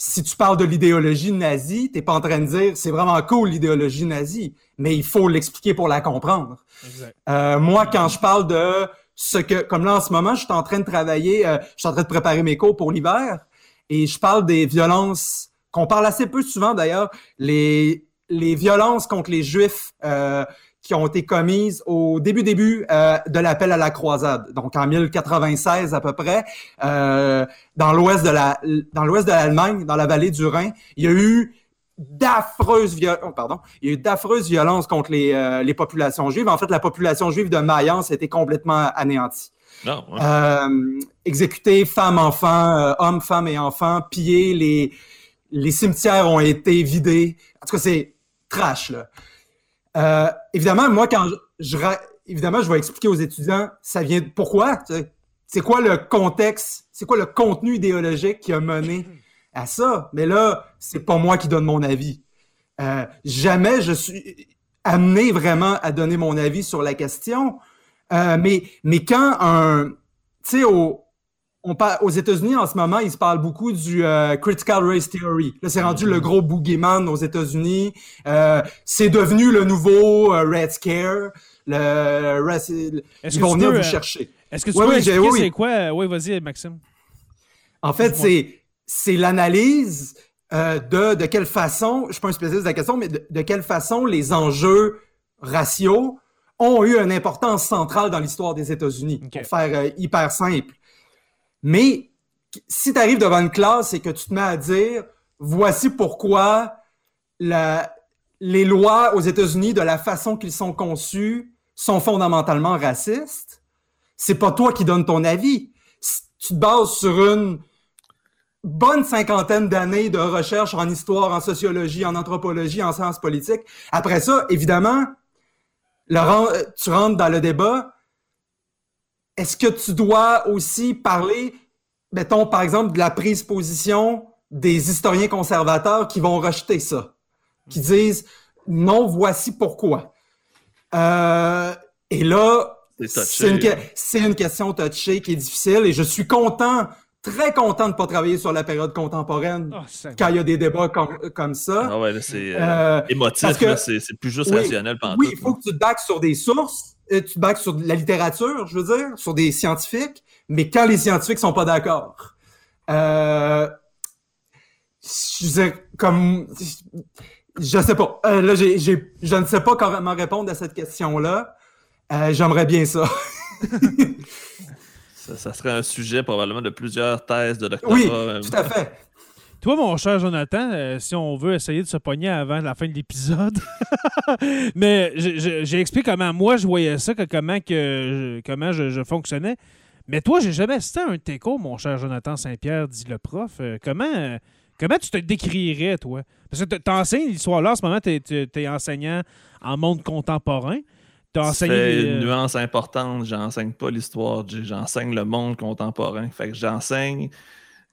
si tu parles de l'idéologie nazie, t'es pas en train de dire c'est vraiment cool l'idéologie nazie, mais il faut l'expliquer pour la comprendre. Euh, moi, quand je parle de ce que, comme là en ce moment, je suis en train de travailler, euh, je suis en train de préparer mes cours pour l'hiver, et je parle des violences qu'on parle assez peu souvent d'ailleurs, les les violences contre les Juifs euh, qui ont été commises au début début euh, de l'appel à la croisade, donc en 1096 à peu près, euh, dans l'ouest de la dans l'ouest de l'Allemagne, dans la vallée du Rhin, il y a eu d'affreuses violences, oh, pardon, il y a eu d'affreuses violences contre les, euh, les populations juives. En fait, la population juive de Mayence a été complètement anéantie. Non, ouais. euh, exécutés, femmes, enfants, euh, hommes, femmes et enfants, pillés, les les cimetières ont été vidés. En tout cas, c'est trash. Là. Euh, évidemment, moi, quand je, évidemment, je vais expliquer aux étudiants, ça vient de pourquoi. C'est quoi le contexte, c'est quoi le contenu idéologique qui a mené à ça? Mais là, c'est pas moi qui donne mon avis. Euh, jamais je suis amené vraiment à donner mon avis sur la question. Euh, mais, mais quand un, tu sais, au, on parle, aux États-Unis, en ce moment, ils se parlent beaucoup du euh, critical race theory. Là, c'est rendu le gros boogeyman aux États-Unis. Euh, c'est devenu le nouveau euh, Red Scare. Le, race, ils vont venir vous chercher. Est-ce que tu peux expliquer oui, c'est quoi? Oui, vas-y, Maxime. En fait, c'est, c'est l'analyse de, de quelle façon, je suis pas un spécialiste de la question, mais de, de quelle façon les enjeux raciaux ont eu une importance centrale dans l'histoire des États-Unis. Okay. Pour faire hyper simple. Mais si tu arrives devant une classe et que tu te mets à dire voici pourquoi la, les lois aux États-Unis, de la façon qu'ils sont conçus, sont fondamentalement racistes, c'est pas toi qui donnes ton avis. Tu te bases sur une bonne cinquantaine d'années de recherche en histoire, en sociologie, en anthropologie, en sciences politiques. Après ça, évidemment, tu rentres dans le débat est-ce que tu dois aussi parler, mettons, par exemple, de la prise position des historiens conservateurs qui vont rejeter ça, qui disent non, voici pourquoi. Euh, et là, c'est une, une, question touchée qui est difficile et je suis content, très content de ne pas travailler sur la période contemporaine oh, quand il y a des débats comme, comme ça. Ah ouais, c'est euh, euh, émotif, c'est plus juste oui, rationnel. Oui, il faut que tu te baques sur des sources euh, tu bacs sur la littérature, je veux dire, sur des scientifiques, mais quand les scientifiques sont pas d'accord. Euh, je veux dire, comme, je sais pas. Euh, là, j'ai, j'ai, je ne sais pas comment répondre à cette question-là. Euh, j'aimerais bien ça. [LAUGHS] [LAUGHS] ça. ça. serait un sujet probablement de plusieurs thèses de doctorat. Oui, tout à fait. Toi, mon cher Jonathan, euh, si on veut essayer de se pogner avant la fin de l'épisode, [LAUGHS] mais j'ai expliqué comment moi je voyais ça, que comment, que, comment je, je, fonctionnais. Mais toi, j'ai jamais assisté à un TECO, mon cher Jonathan Saint-Pierre, dit le prof. Euh, comment, comment tu te décrirais, toi? Parce que tu enseignes l'histoire là, en ce moment, tu es, es, enseignant en monde contemporain. C'est une nuance importante. J'enseigne pas l'histoire, j'enseigne le monde contemporain. Fait que j'enseigne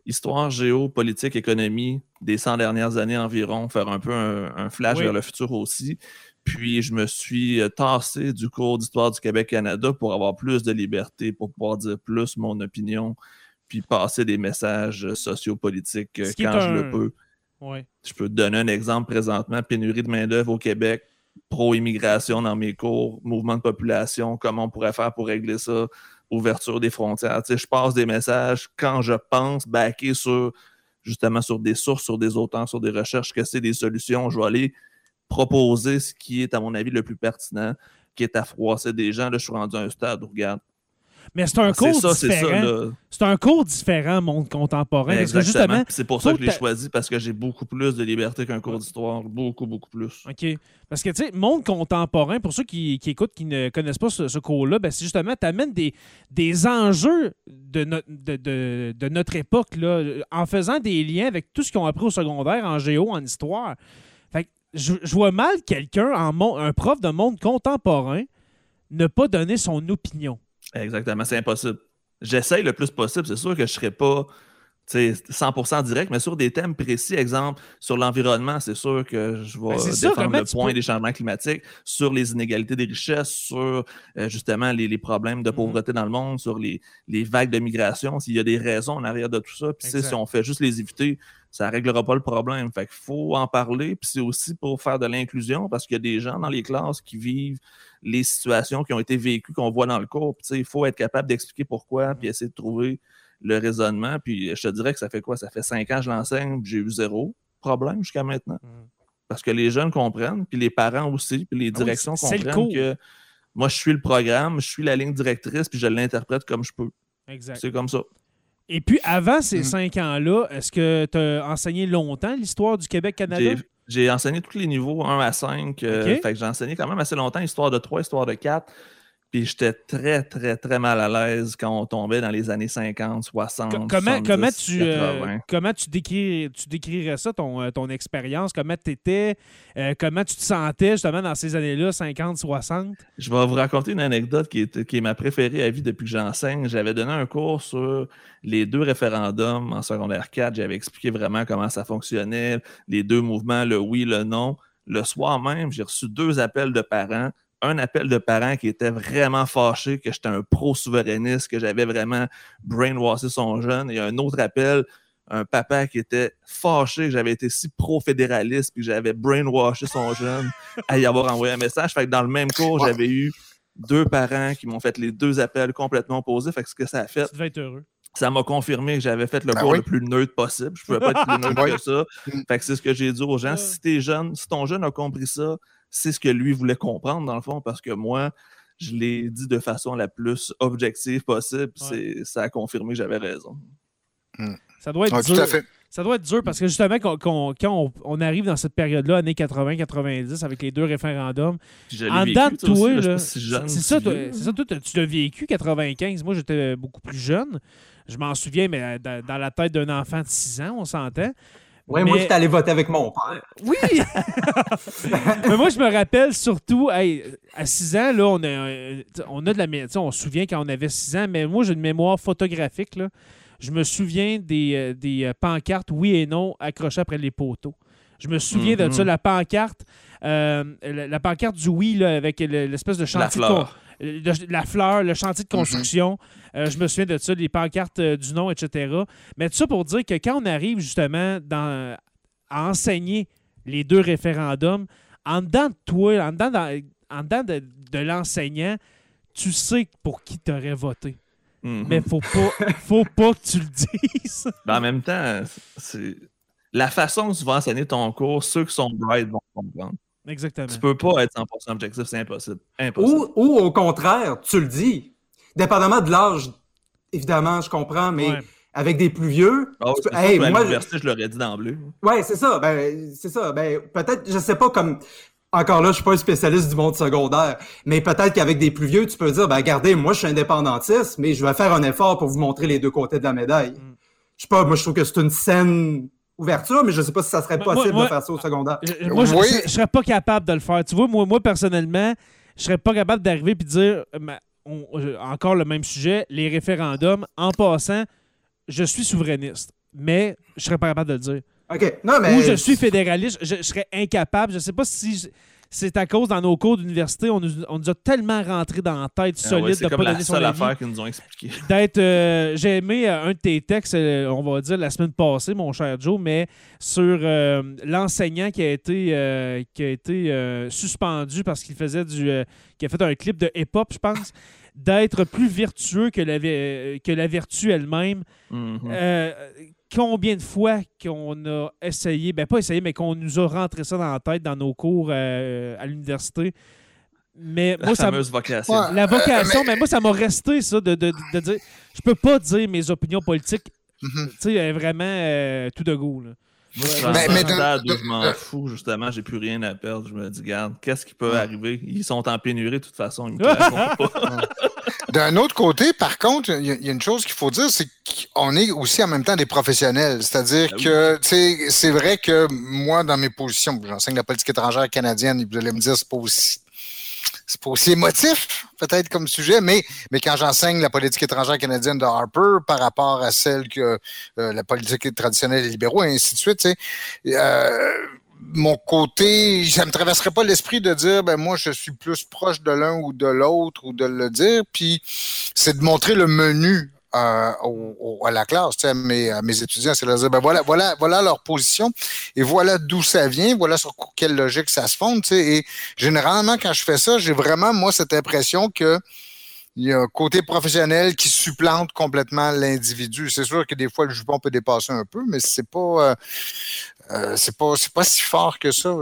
histoire, géopolitique, économie des 100 dernières années environ, faire un peu un, un flash oui. vers le futur aussi. Puis je me suis euh, tassé du cours d'histoire du Québec-Canada pour avoir plus de liberté, pour pouvoir dire plus mon opinion, puis passer des messages sociopolitiques euh, quand je le peux. Je peux te donner un exemple présentement, pénurie de main-d'œuvre au Québec, pro-immigration dans mes cours, mouvement de population, comment on pourrait faire pour régler ça, ouverture des frontières. Je passe des messages quand je pense backer sur justement sur des sources, sur des auteurs, sur des recherches, que c'est des solutions. Je vais aller proposer ce qui est, à mon avis, le plus pertinent, qui est à froisser des gens. Là, je suis rendu à un stade où, regarde, Mais c'est un Ah, cours ça, différent. C'est un cours différent, monde contemporain. Exactement. C'est pour ça que je l'ai choisi, parce que j'ai beaucoup plus de liberté qu'un cours d'histoire. Beaucoup, beaucoup plus. OK. Parce que, tu sais, monde contemporain, pour ceux qui, qui écoutent, qui ne connaissent pas ce, ce cours-là, ben, c'est justement, tu amènes des, des enjeux de, no- de, de- de notre époque, là, en faisant des liens avec tout ce qu'ils ont appris au secondaire, en géo, en histoire. Fait que je, je vois mal quelqu'un, un prof de monde contemporain, ne pas donner son opinion. Exactement, c'est impossible. J'essaye le plus possible. C'est sûr que je ne serai pas tu sais, 100% direct, mais sur des thèmes précis, exemple, sur l'environnement, c'est sûr que je vais Ben, défendre le point peux- des changements climatiques, sur les inégalités des richesses, sur euh, justement les, les problèmes de Mhm. pauvreté dans le monde, sur les, les vagues de migration, s'il y a des raisons en arrière de tout ça. Puis si on fait juste les éviter, ça ne réglera pas le problème. Fait qu'il faut en parler. Puis c'est aussi pour faire de l'inclusion, parce qu'il y a des gens dans les classes qui vivent les situations qui ont été vécues, qu'on voit dans le cours. Puis, il faut être capable d'expliquer pourquoi, puis essayer de trouver le raisonnement. Puis je te dirais que ça fait quoi? Ça fait cinq ans que je l'enseigne, j'ai eu zéro problème jusqu'à maintenant. Mm. Parce que les jeunes comprennent, puis les parents aussi, puis les Ah oui, directions le comprennent que moi, je suis le programme, je suis la ligne directrice, puis je l'interprète comme je peux. Exact. C'est comme ça. Et puis, avant ces Mm. cinq ans-là, est-ce que tu as enseigné longtemps l'histoire du Québec-Canada? J'ai- J'ai enseigné tous les niveaux 1 à 5. euh, Ok. Fait que j'ai enseigné quand même assez longtemps, histoire de 3, histoire de 4. Puis j'étais très, très, très mal à l'aise quand on tombait dans les années 50, 60. Co- comment, 70, comment, tu, euh, 80. comment tu, décris, tu décrirais ça, ton, euh, ton expérience? Comment tu étais? euh, comment tu te sentais justement dans ces années-là, 50, 60? Je vais vous raconter une anecdote qui est, qui est ma préférée à vie depuis que j'enseigne. J'avais donné un cours sur les deux référendums en secondaire 4. J'avais expliqué vraiment comment ça fonctionnait, les deux mouvements, le oui, le non. Le soir même, j'ai reçu deux appels de parents. Un appel de parents qui était vraiment fâché que j'étais un pro-souverainiste, que j'avais vraiment brainwashé son jeune. Et un autre appel, un papa qui était fâché que j'avais été si pro-fédéraliste puis que j'avais brainwashé son jeune [LAUGHS] à y avoir envoyé un message. Fait que dans le même cours, j'avais eu deux parents qui m'ont fait les deux appels complètement opposés. Fait que ce que ça a fait, Tu devais être heureux. ça m'a confirmé que j'avais fait le Ben cours oui. le plus neutre possible. Je pouvais pas être plus neutre [LAUGHS] que ça. Mm. Fait que c'est ce que j'ai dit aux gens. Si t'es jeune, si ton jeune a compris ça, c'est ce que lui voulait comprendre dans le fond, parce que moi, je l'ai dit de façon la plus objective possible. Ça a confirmé que j'avais raison. Ça doit être Ouais, dur. tout à fait. Ça doit être dur parce que justement, quand on, on arrive dans cette période-là, années 80-90, avec les deux référendums, en dedans de toi, c'est ça, toi- vieux. c'est ça, toi, t'as- tu l'as vécu 95. Moi, j'étais beaucoup plus jeune. Je m'en souviens, mais euh, dans, dans la tête d'un enfant de 6 ans, on s'entend. Moi, Mais- j'étais allé voter avec mon père. Oui! [LAUGHS] Mais moi, je me rappelle surtout, hey, à 6 ans, là, on a, euh, on a de la mé- tu sais, On se souvient quand on avait 6 ans, mais moi, j'ai une mémoire photographique. Là. Je me souviens des, euh, des euh, pancartes oui et non accrochées après les poteaux. Je me souviens de Mhm. ça, la pancarte, euh, la, la pancarte du oui là, avec le- l'espèce de La chantier de, fleur. Le- la fleur, le chantier de construction. Euh, je me souviens de ça, les pancartes euh, du nom, etc. Mais tout ça pour dire que quand on arrive justement dans, à enseigner les deux référendums, en dedans de toi, en dedans, dans- en dedans de, de l'enseignant, tu sais pour qui tu aurais voté. Mhm. Mais faut pas, faut pas que tu le dises. [LAUGHS] Ben, en même temps, c'est la façon que tu vas enseigner ton cours, ceux qui sont bright vont comprendre. Exactement. Tu peux pas être 100% objectif, c'est impossible. Impossible. Ou, ou au contraire, tu le dis. Dépendamment de l'âge, évidemment, je comprends, mais Ouais. avec des plus vieux, tu peux- hey, à moi, l'université, je l'aurais dit d'emblée. Ouais, c'est ça. Ben, c'est ça. Ben, peut-être, je sais pas comme. Encore là, je suis pas un spécialiste du monde secondaire, mais peut-être qu'avec des plus vieux, tu peux dire, ben, regardez, moi, je suis indépendantiste, mais je vais faire un effort pour vous montrer les deux côtés de la médaille. Mm. Je sais pas, moi, je trouve que c'est une saine ouverture, mais je sais pas si ça serait possible moi- de faire ça au secondaire. Je- Moi, je, Oui. je- je serais pas capable de le faire. Tu vois, moi, moi personnellement, je serais pas capable d'arriver et de dire, euh, ma- on- je- encore le même sujet, les référendums, en passant, je suis souverainiste, mais je serais pas capable de le dire. OK. Non, mais. Ou je suis fédéraliste, je, je serais incapable. Je sais pas si je- c'est à cause dans nos cours d'université, on nous, on nous a tellement rentré dans la tête Ah solide ouais, de pas la donner son avis. affaire qu'ils nous ont expliqué. [LAUGHS] D'être, euh, j'ai aimé euh, un de tes textes, euh, on va dire la semaine passée, mon cher Joe, mais sur euh, l'enseignant qui a été, euh, qui a été suspendu parce qu'il faisait du, qui a fait un clip de hip-hop, je pense, d'être plus vertueux que la, que la vertu elle-même. Mhm. Euh, combien de fois qu'on a essayé, ben pas essayé, mais qu'on nous a rentré ça dans la tête dans nos cours euh, à l'université. Mais La moi, ça, fameuse vocation. Ouais. la vocation, Euh, mais- mais moi, ça m'a resté, ça, de, de, de dire. Je peux pas dire mes opinions politiques, Mhm. tu sais, vraiment euh, tout de go. Là. Moi, Mais- dans mais un de- stade où de- je m'en fous, justement, j'ai plus rien à perdre. Je me dis, regarde, qu'est-ce qui peut Ouais. arriver? Ils sont en pénurie de toute façon. Ils [LAUGHS] me classeront pas. D'un autre côté, par contre, il y, a- il y a une chose qu'il faut dire, c'est qu'on est aussi en même temps des professionnels. C'est-à-dire Ah oui. que, tu sais, c'est vrai que moi, dans mes positions, j'enseigne la politique étrangère canadienne, vous allez me dire, c'est pas aussi. C'est pas aussi émotif, peut-être, comme sujet, mais, mais quand j'enseigne la politique étrangère canadienne de Harper par rapport à celle que euh, la politique traditionnelle des libéraux, et ainsi de suite, tu sais, euh, mon côté, ça me traverserait pas l'esprit de dire, ben moi, je suis plus proche de l'un ou de l'autre ou de le dire, puis c'est de montrer le menu euh, à la classe, à mes, mes étudiants, c'est de dire, ben voilà, voilà, voilà leur position et voilà d'où ça vient, voilà sur quelle logique ça se fonde, et généralement, quand je fais ça, j'ai vraiment, moi, cette impression que il y a un côté professionnel qui supplante complètement l'individu. C'est sûr que des fois, le jupon peut dépasser un peu, mais c'est pas, euh, euh, c'est pas, c'est pas si fort que ça.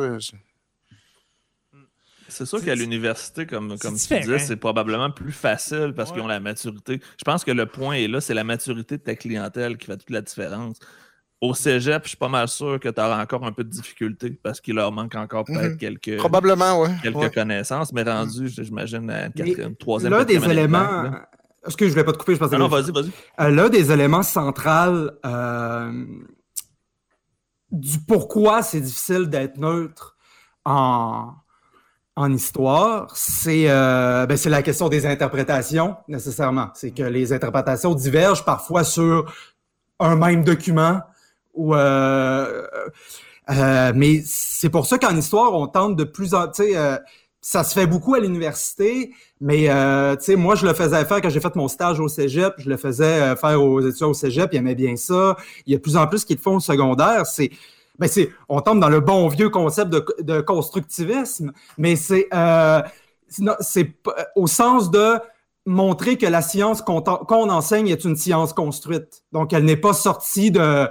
C'est sûr qu'à l'université, comme, comme tu disais, c'est probablement plus facile parce Ouais. qu'ils ont la maturité. Je pense que le point est là, c'est la maturité de ta clientèle qui fait toute la différence. Au cégep, je suis pas mal sûr que tu auras encore un peu de difficulté parce qu'il leur manque encore peut-être Mhm. quelques, Probablement, quelques connaissances, mais rendu, j'imagine, à une troisième, L'un des éléments. là. Est-ce que je voulais pas te couper, je pensais Non, vas-y, vas-y. Euh, L'un des éléments centraux euh, du pourquoi c'est difficile d'être neutre en, en histoire, c'est euh, ben, la question des interprétations, nécessairement. C'est que les interprétations divergent parfois sur un même document. Ou, euh, euh, mais c'est pour ça qu'en histoire, on tente de plus en... tu sais, euh, ça se fait beaucoup à l'université, mais euh, tu sais, moi, je le faisais faire quand j'ai fait mon stage au cégep. Je le faisais euh, faire aux étudiants au cégep. Ils aimaient bien ça. Il y a de plus en plus qui le font au secondaire. C'est, ben c'est, on tombe dans le bon vieux concept de, constructivisme, mais c'est, euh, c'est p- au sens de montrer que la science qu'on, enseigne est une science construite. Donc, elle n'est pas sortie de,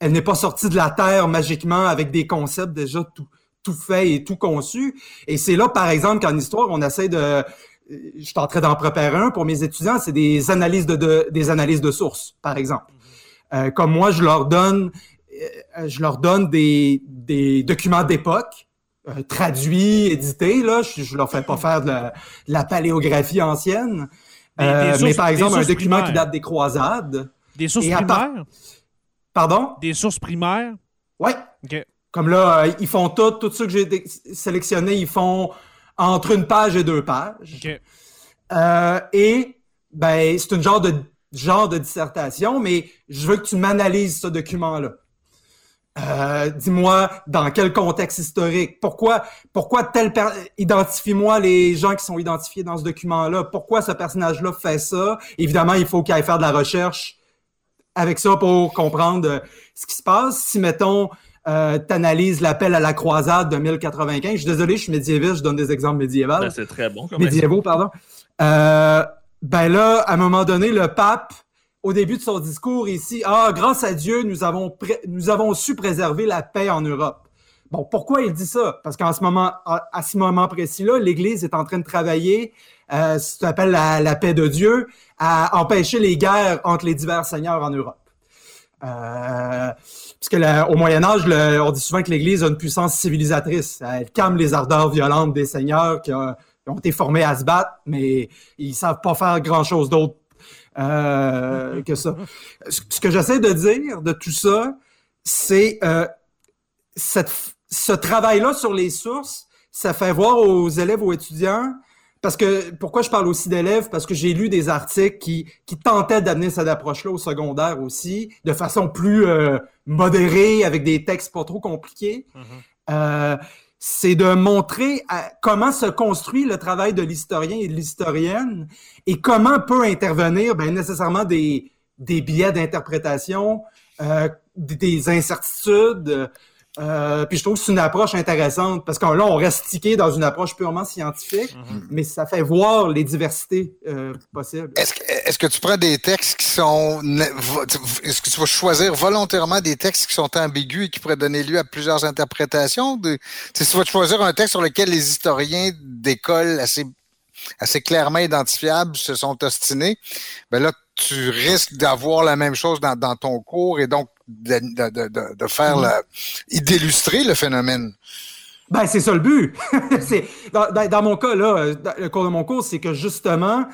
elle n'est pas sortie de la terre magiquement avec des concepts déjà tout, tout faits et tout conçus. Et c'est là, par exemple, qu'en histoire, on essaie de, je suis en train d'en préparer un pour mes étudiants, c'est des analyses de, de- des analyses de sources, par exemple. Euh, comme moi, je leur donne, euh, je leur donne des, des documents d'époque, euh, traduits, édités. Là, je, je leur fais pas faire de la, de la paléographie ancienne, Des- des Euh, mais par exemple un document qui date des croisades. Des sources primaires? Pardon? Des sources primaires? OK. Comme là, euh, ils font tout, tout ceux que j'ai dé- sélectionné, ils font entre une page et deux pages. Euh, et ben, c'est une genre de genre de dissertation, mais je veux que tu m'analyses ce document-là. Euh, dis-moi dans quel contexte historique, pourquoi, pourquoi tel per- identifie-moi les gens qui sont identifiés dans ce document-là, pourquoi ce personnage-là fait ça? Évidemment, il faut qu'il aille faire de la recherche avec ça pour comprendre euh, ce qui se passe. Si mettons, euh, t'analyses l'appel à la croisade de 1095, je suis désolé, je suis médiéviste, je donne des exemples médiévaux Ben, c'est très bon. Médiévaux, pardon. Euh, ben là, à un moment donné, le pape, au début de son discours ici, ah, grâce à Dieu, nous avons, su préserver la paix en Europe. Bon, pourquoi il dit ça? Parce qu'en ce moment, précis-là, l'Église est en train de travailler, euh, ce qu'on appelle la, paix de Dieu, à empêcher les guerres entre les divers seigneurs en Europe. Euh, puisque au Moyen Âge, on dit souvent que l'Église a une puissance civilisatrice. Elle calme les ardeurs violentes des seigneurs qui, ont- qui ont été formés à se battre, mais ils savent pas faire grand-chose d'autre euh, que ça. Ce que j'essaie de dire de tout ça, c'est euh, cette, ce travail-là sur les sources, ça fait voir aux élèves, aux étudiants, parce que pourquoi je parle aussi d'élèves? Parce que j'ai lu des articles qui, qui tentaient d'amener cette approche-là au secondaire aussi, de façon plus euh, modérée, avec des textes pas trop compliqués. Euh, c'est de montrer à- comment se construit le travail de l'historien et de l'historienne et comment peut intervenir ben, nécessairement des, des biais d'interprétation, euh, des incertitudes, Euh, puis je trouve que c'est une approche intéressante parce que là, on reste tiqué dans une approche purement scientifique, Mhm. mais ça fait voir les diversités euh, possibles. Est-ce que, est-ce que tu prends des textes qui sont. Est-ce que tu vas choisir volontairement des textes qui sont ambigus et qui pourraient donner lieu à plusieurs interprétations? De, tu sais, si tu vas choisir un texte sur lequel les historiens d'école assez, assez clairement identifiables se sont ostinés, ben là, tu risques d'avoir la même chose dans, dans ton cours et donc de, de, de, de- de faire la, et d'illustrer le phénomène. Ben, c'est ça le but. [LAUGHS] c'est, dans, dans- dans mon cas, là, dans le cours de mon cours, c'est que justement,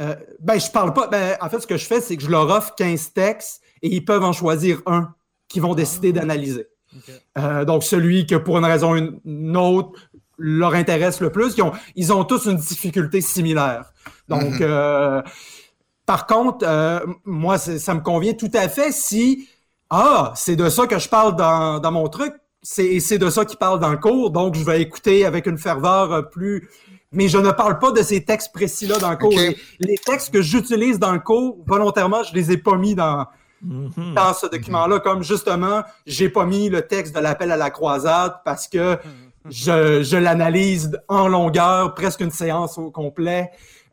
euh, ben, je parle pas. Ben, en fait, ce que je fais, c'est que je leur offre 15 textes et ils peuvent en choisir un qu'ils vont décider d'analyser. Ok. Euh, donc, celui que pour une raison ou une, autre leur intéresse le plus, ils ont, ils ont tous une difficulté similaire. Donc, Mhm. euh, par contre, euh, moi, ça me convient tout à fait si, ah, c'est de ça que je parle dans, dans mon truc, c'est c'est de ça qu'il parle dans le cours, donc je vais écouter avec une ferveur euh, plus... Mais je ne parle pas de ces textes précis-là dans le cours. Les, les textes que j'utilise dans le cours, volontairement, je les ai pas mis dans, Mhm. dans ce document-là, comme justement, j'ai pas mis le texte de l'appel à la croisade parce que je, je l'analyse en longueur, presque une séance au complet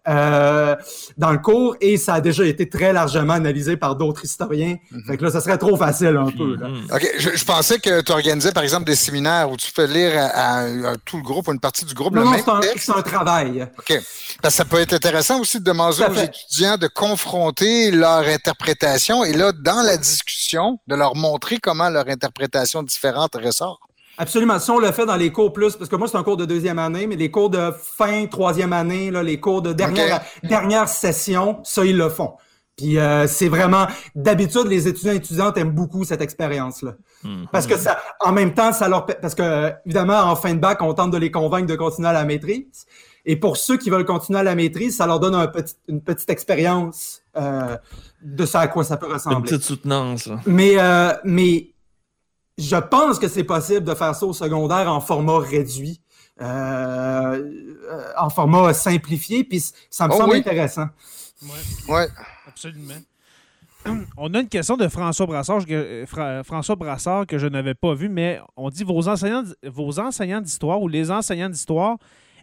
euh, dans le cours, et ça a déjà été très largement analysé par d'autres historiens. Fait que là, ça serait trop facile un peu. Là. Mhm. OK. Je, je pensais que tu organisais, par exemple, des séminaires où tu fais lire à, à- à tout le groupe ou une partie du groupe Non, le non, même c'est un, texte. c'est un travail. OK. Parce que ça peut être intéressant aussi de demander aux fait. étudiants de confronter leur interprétation et là, dans la discussion, de leur montrer comment leur interprétation différente ressort. Absolument. Si on le fait dans les cours plus, parce que moi, c'est un cours de deuxième année, mais les cours de fin troisième année, là, les cours de dernière, dernière session, ça, ils le font. Puis euh, c'est vraiment, d'habitude, les étudiants et étudiantes aiment beaucoup cette expérience-là. Mhm. Parce que ça, en même temps, ça leur, pa- parce que évidemment, en fin de bac, on tente de les convaincre de continuer à la maîtrise. Et pour ceux qui veulent continuer à la maîtrise, ça leur donne un petit, une petite expérience euh, de ça à quoi ça peut Une ressembler. petite soutenance. là. Mais, euh, mais je pense que c'est possible de faire ça au secondaire en format réduit, euh, euh, en format simplifié, puis ça me Oh semble oui. intéressant. Ouais, Ouais. absolument. [CLEARS THROAT] On a une question de François Brassard, que, euh, Fra- François Brassard que je n'avais pas vu, mais on dit vos enseignants, vos enseignants d'histoire ou les enseignants d'histoire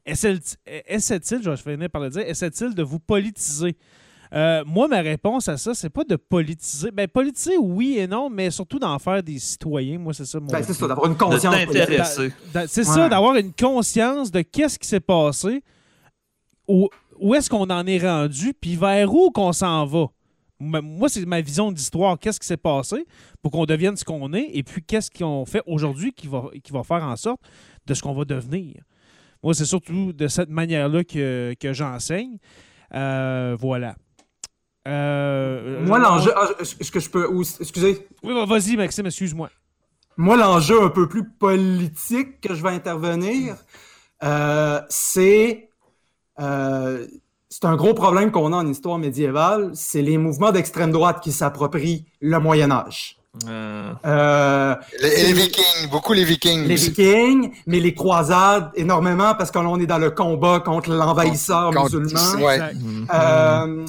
essaient- essaient-ils, je vais finir par le dire, essaient-ils de vous politiser? Euh, moi, ma réponse à ça, c'est pas de politiser. Ben, politiser, oui et non, mais surtout d'en faire des citoyens. Moi, c'est ça mon Ben, c'est ça, d'avoir une conscience. C'est Ouais. ça, d'avoir une conscience de qu'est-ce qui s'est passé, où, où est-ce qu'on en est rendu, puis vers où qu'on s'en va. Moi, c'est ma vision d'histoire. Qu'est-ce qui s'est passé pour qu'on devienne ce qu'on est, et puis qu'est-ce qu'on fait aujourd'hui qui va, qui va faire en sorte de ce qu'on va devenir. Moi, c'est surtout de cette manière-là que, que j'enseigne. Euh, voilà. Euh, Moi, euh, l'enjeu, ah, est-ce que je peux, excusez, Oui, bah, vas-y, Maxime, excuse-moi. moi, l'enjeu un peu plus politique que je vais intervenir, euh, c'est, euh, c'est un gros problème qu'on a en histoire médiévale, c'est les mouvements d'extrême droite qui s'approprient le Moyen Âge. Euh, Euh, Les, et les Vikings, beaucoup les Vikings. les. Vikings, mais les croisades énormément parce que là, on est dans le combat contre l'envahisseur musulman. ouais. Exact. mhm.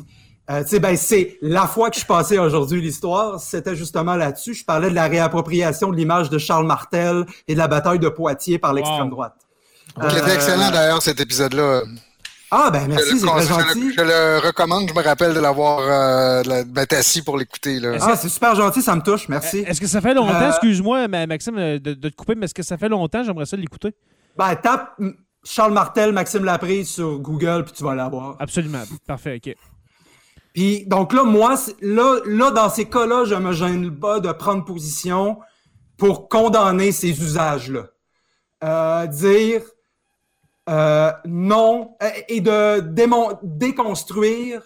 Euh, tu sais, ben, c'est la fois que je passais aujourd'hui l'histoire, c'était justement là-dessus. Je parlais de la réappropriation de l'image de Charles Martel et de la bataille de Poitiers par l'extrême Wow. droite. Qui était Euh, excellent d'ailleurs, cet épisode-là. Ah, ben Je merci, le, c'est très je le- gentil. je le recommande, je me rappelle de l'avoir euh, la- d'être assis pour l'écouter. Ah, c'est super gentil, ça me touche, merci. Est-ce que ça fait longtemps, Euh, excuse-moi, Ma- Maxime, de, de te couper, mais est-ce que ça fait longtemps? J'aimerais ça l'écouter? Ben, tape Charles Martel, Maxime Laprise sur Google, puis tu vas l'avoir. Absolument. Parfait, OK. Puis donc là, moi, là, là, dans ces cas-là, je me gêne pas de prendre position pour condamner ces usages-là. Euh, dire euh, non euh, et de déconstruire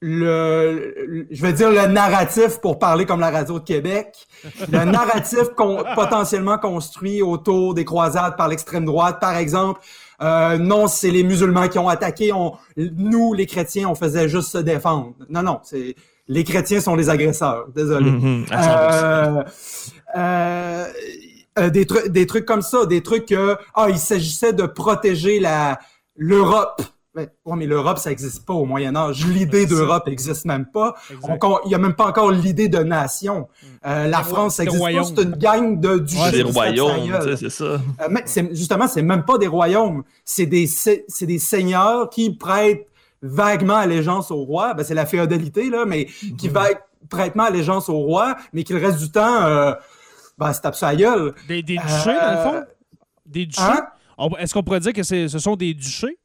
le, le- je vais dire le narratif pour parler comme la radio de Québec, le narratif con- [LAUGHS] potentiellement construit autour des croisades par l'extrême droite, par exemple. Euh, non, c'est les musulmans qui ont attaqué. On, nous, les chrétiens, on faisait juste se défendre. Non, non, c'est les chrétiens sont les agresseurs. Désolé. Mhm, 100%. Euh, euh, euh, des, trucs, des trucs comme ça, des trucs que ah, il s'agissait de protéger la l'Europe Ouais, mais l'Europe, ça n'existe pas au Moyen Âge. L'idée d'Europe n'existe même pas. Il n'y a même pas encore l'idée de nation. Euh, la France, ça n'existe pas. C'est une gang de duchés. Ouais, des royaumes, gueule. tu sais, c'est ça. Euh, mais justement, c'est même pas des royaumes. C'est des, des seigneurs qui prêtent vaguement allégeance au roi. Ben, c'est la féodalité, là, mais qui Mhm. va prêtement allégeance au roi, mais qui le reste du temps, euh, ben, se tape sa gueule. Des, des duchés, dans le fond? Euh, Des duchés? Hein? On- Est-ce qu'on pourrait dire que ce sont des duchés?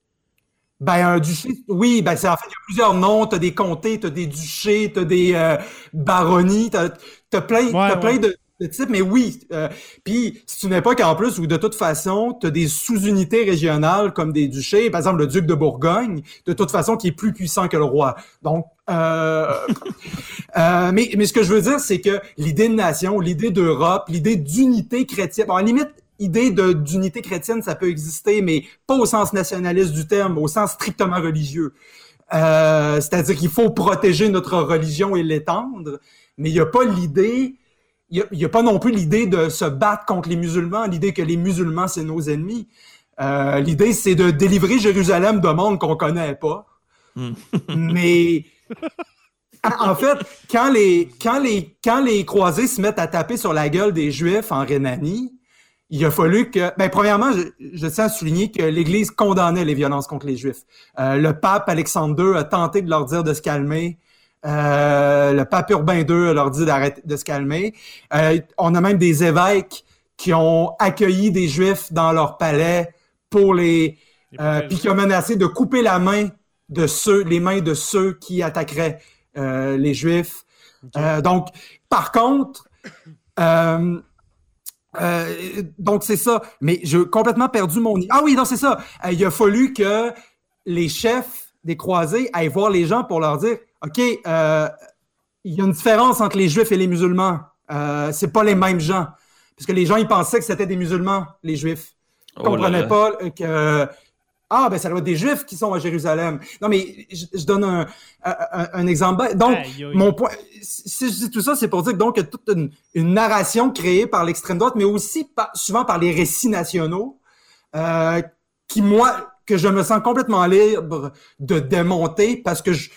Ben, un duché, oui, ben, c'est, en fait, il y a plusieurs noms. T'as des comtés, t'as des duchés, t'as des euh, baronnies, t'as, t'as plein, t'as ouais. plein de, de types, mais oui. euh, Puis, c'est une époque en plus où, de toute façon, t'as des sous-unités régionales comme des duchés. Par exemple, le duc de Bourgogne, de toute façon, qui est plus puissant que le roi. Donc, euh, [LAUGHS] euh, mais, mais ce que je veux dire, c'est que l'idée de nation, l'idée d'Europe, l'idée d'unité chrétienne, la limite, idée d'unité chrétienne, ça peut exister, mais pas au sens nationaliste du terme, au sens strictement religieux. Euh, C'est-à-dire qu'il faut protéger notre religion et l'étendre, mais il n'y a pas l'idée, il n'y a, pas non plus l'idée de se battre contre les musulmans, l'idée que les musulmans, c'est nos ennemis. Euh, l'idée, c'est de délivrer Jérusalem de monde qu'on connaît pas. Hmm. [LAUGHS] mais en en fait, quand les, quand, les, quand les croisés se mettent à taper sur la gueule des Juifs en Rhénanie, il a fallu que, ben, premièrement, je, je tiens à souligner que l'Église condamnait les violences contre les Juifs. Euh, le pape Alexandre II a tenté de leur dire de se calmer. Euh, le pape Urbain II a leur dit d'arrêter de se calmer. Euh, on a même des évêques qui ont accueilli des Juifs dans leur palais pour les, euh, puis qui ont menacé de couper la main de ceux, les mains de ceux qui attaqueraient euh, les Juifs. Euh, donc, par contre, euh, donc c'est ça. Mais j'ai complètement perdu mon. Ah oui, non, c'est ça. Euh, il a fallu que les chefs des croisés aillent voir les gens pour leur dire OK, euh, il y a une différence entre les Juifs et les musulmans. Euh, c'est pas les mêmes gens. Parce que les gens, ils pensaient que c'était des musulmans, les Juifs. Ils Oh comprenaient pas que. Ah, ben ça doit être des Juifs qui sont à Jérusalem. Non, mais je, je donne un, un, un exemple. Donc, Aïe, aïe. mon point, si je dis tout ça, c'est pour dire que donc a toute une, une narration créée par l'extrême droite, mais aussi par- souvent par les récits nationaux, euh, qui moi, que je me sens complètement libre de démonter parce que je,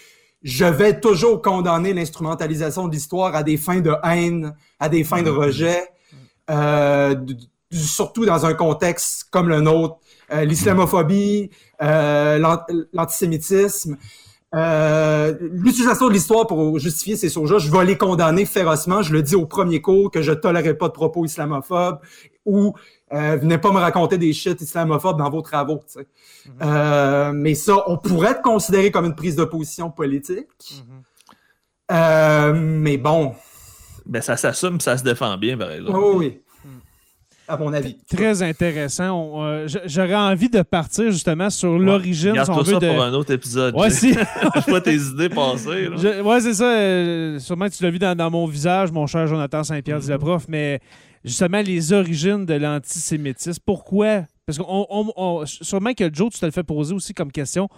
je vais toujours condamner l'instrumentalisation de l'histoire à des fins de haine, à des fins de rejet, euh, surtout dans un contexte comme le nôtre, euh, l'islamophobie, euh, l'an- l'antisémitisme. Euh, L'utilisation de l'histoire pour justifier ces choses-là, je vais les condamner férocement. Je le dis au premier cours que je tolérerai pas de propos islamophobes ou euh, venez pas me raconter des shit islamophobes dans vos travaux. Euh, mais ça, on pourrait être considéré comme une prise de position politique. Euh, mais bon, Ben, ça s'assume, ça se défend bien, par exemple. oh oui, à mon avis. Très intéressant. Euh, J'aurais envie de partir justement sur l'origine, si on veut, ça de... pour un autre épisode. Ouais, si. [LAUGHS] Je vois tes idées passer. là. Je- ouais, c'est ça. euh, sûrement que tu l'as vu dans, dans mon visage, mon cher Jonathan Saint-Pierre dit le prof, mais justement, les origines de l'antisémitisme. Pourquoi? Parce que on, on- on- sûrement que Joe, tu te le fais poser aussi comme question.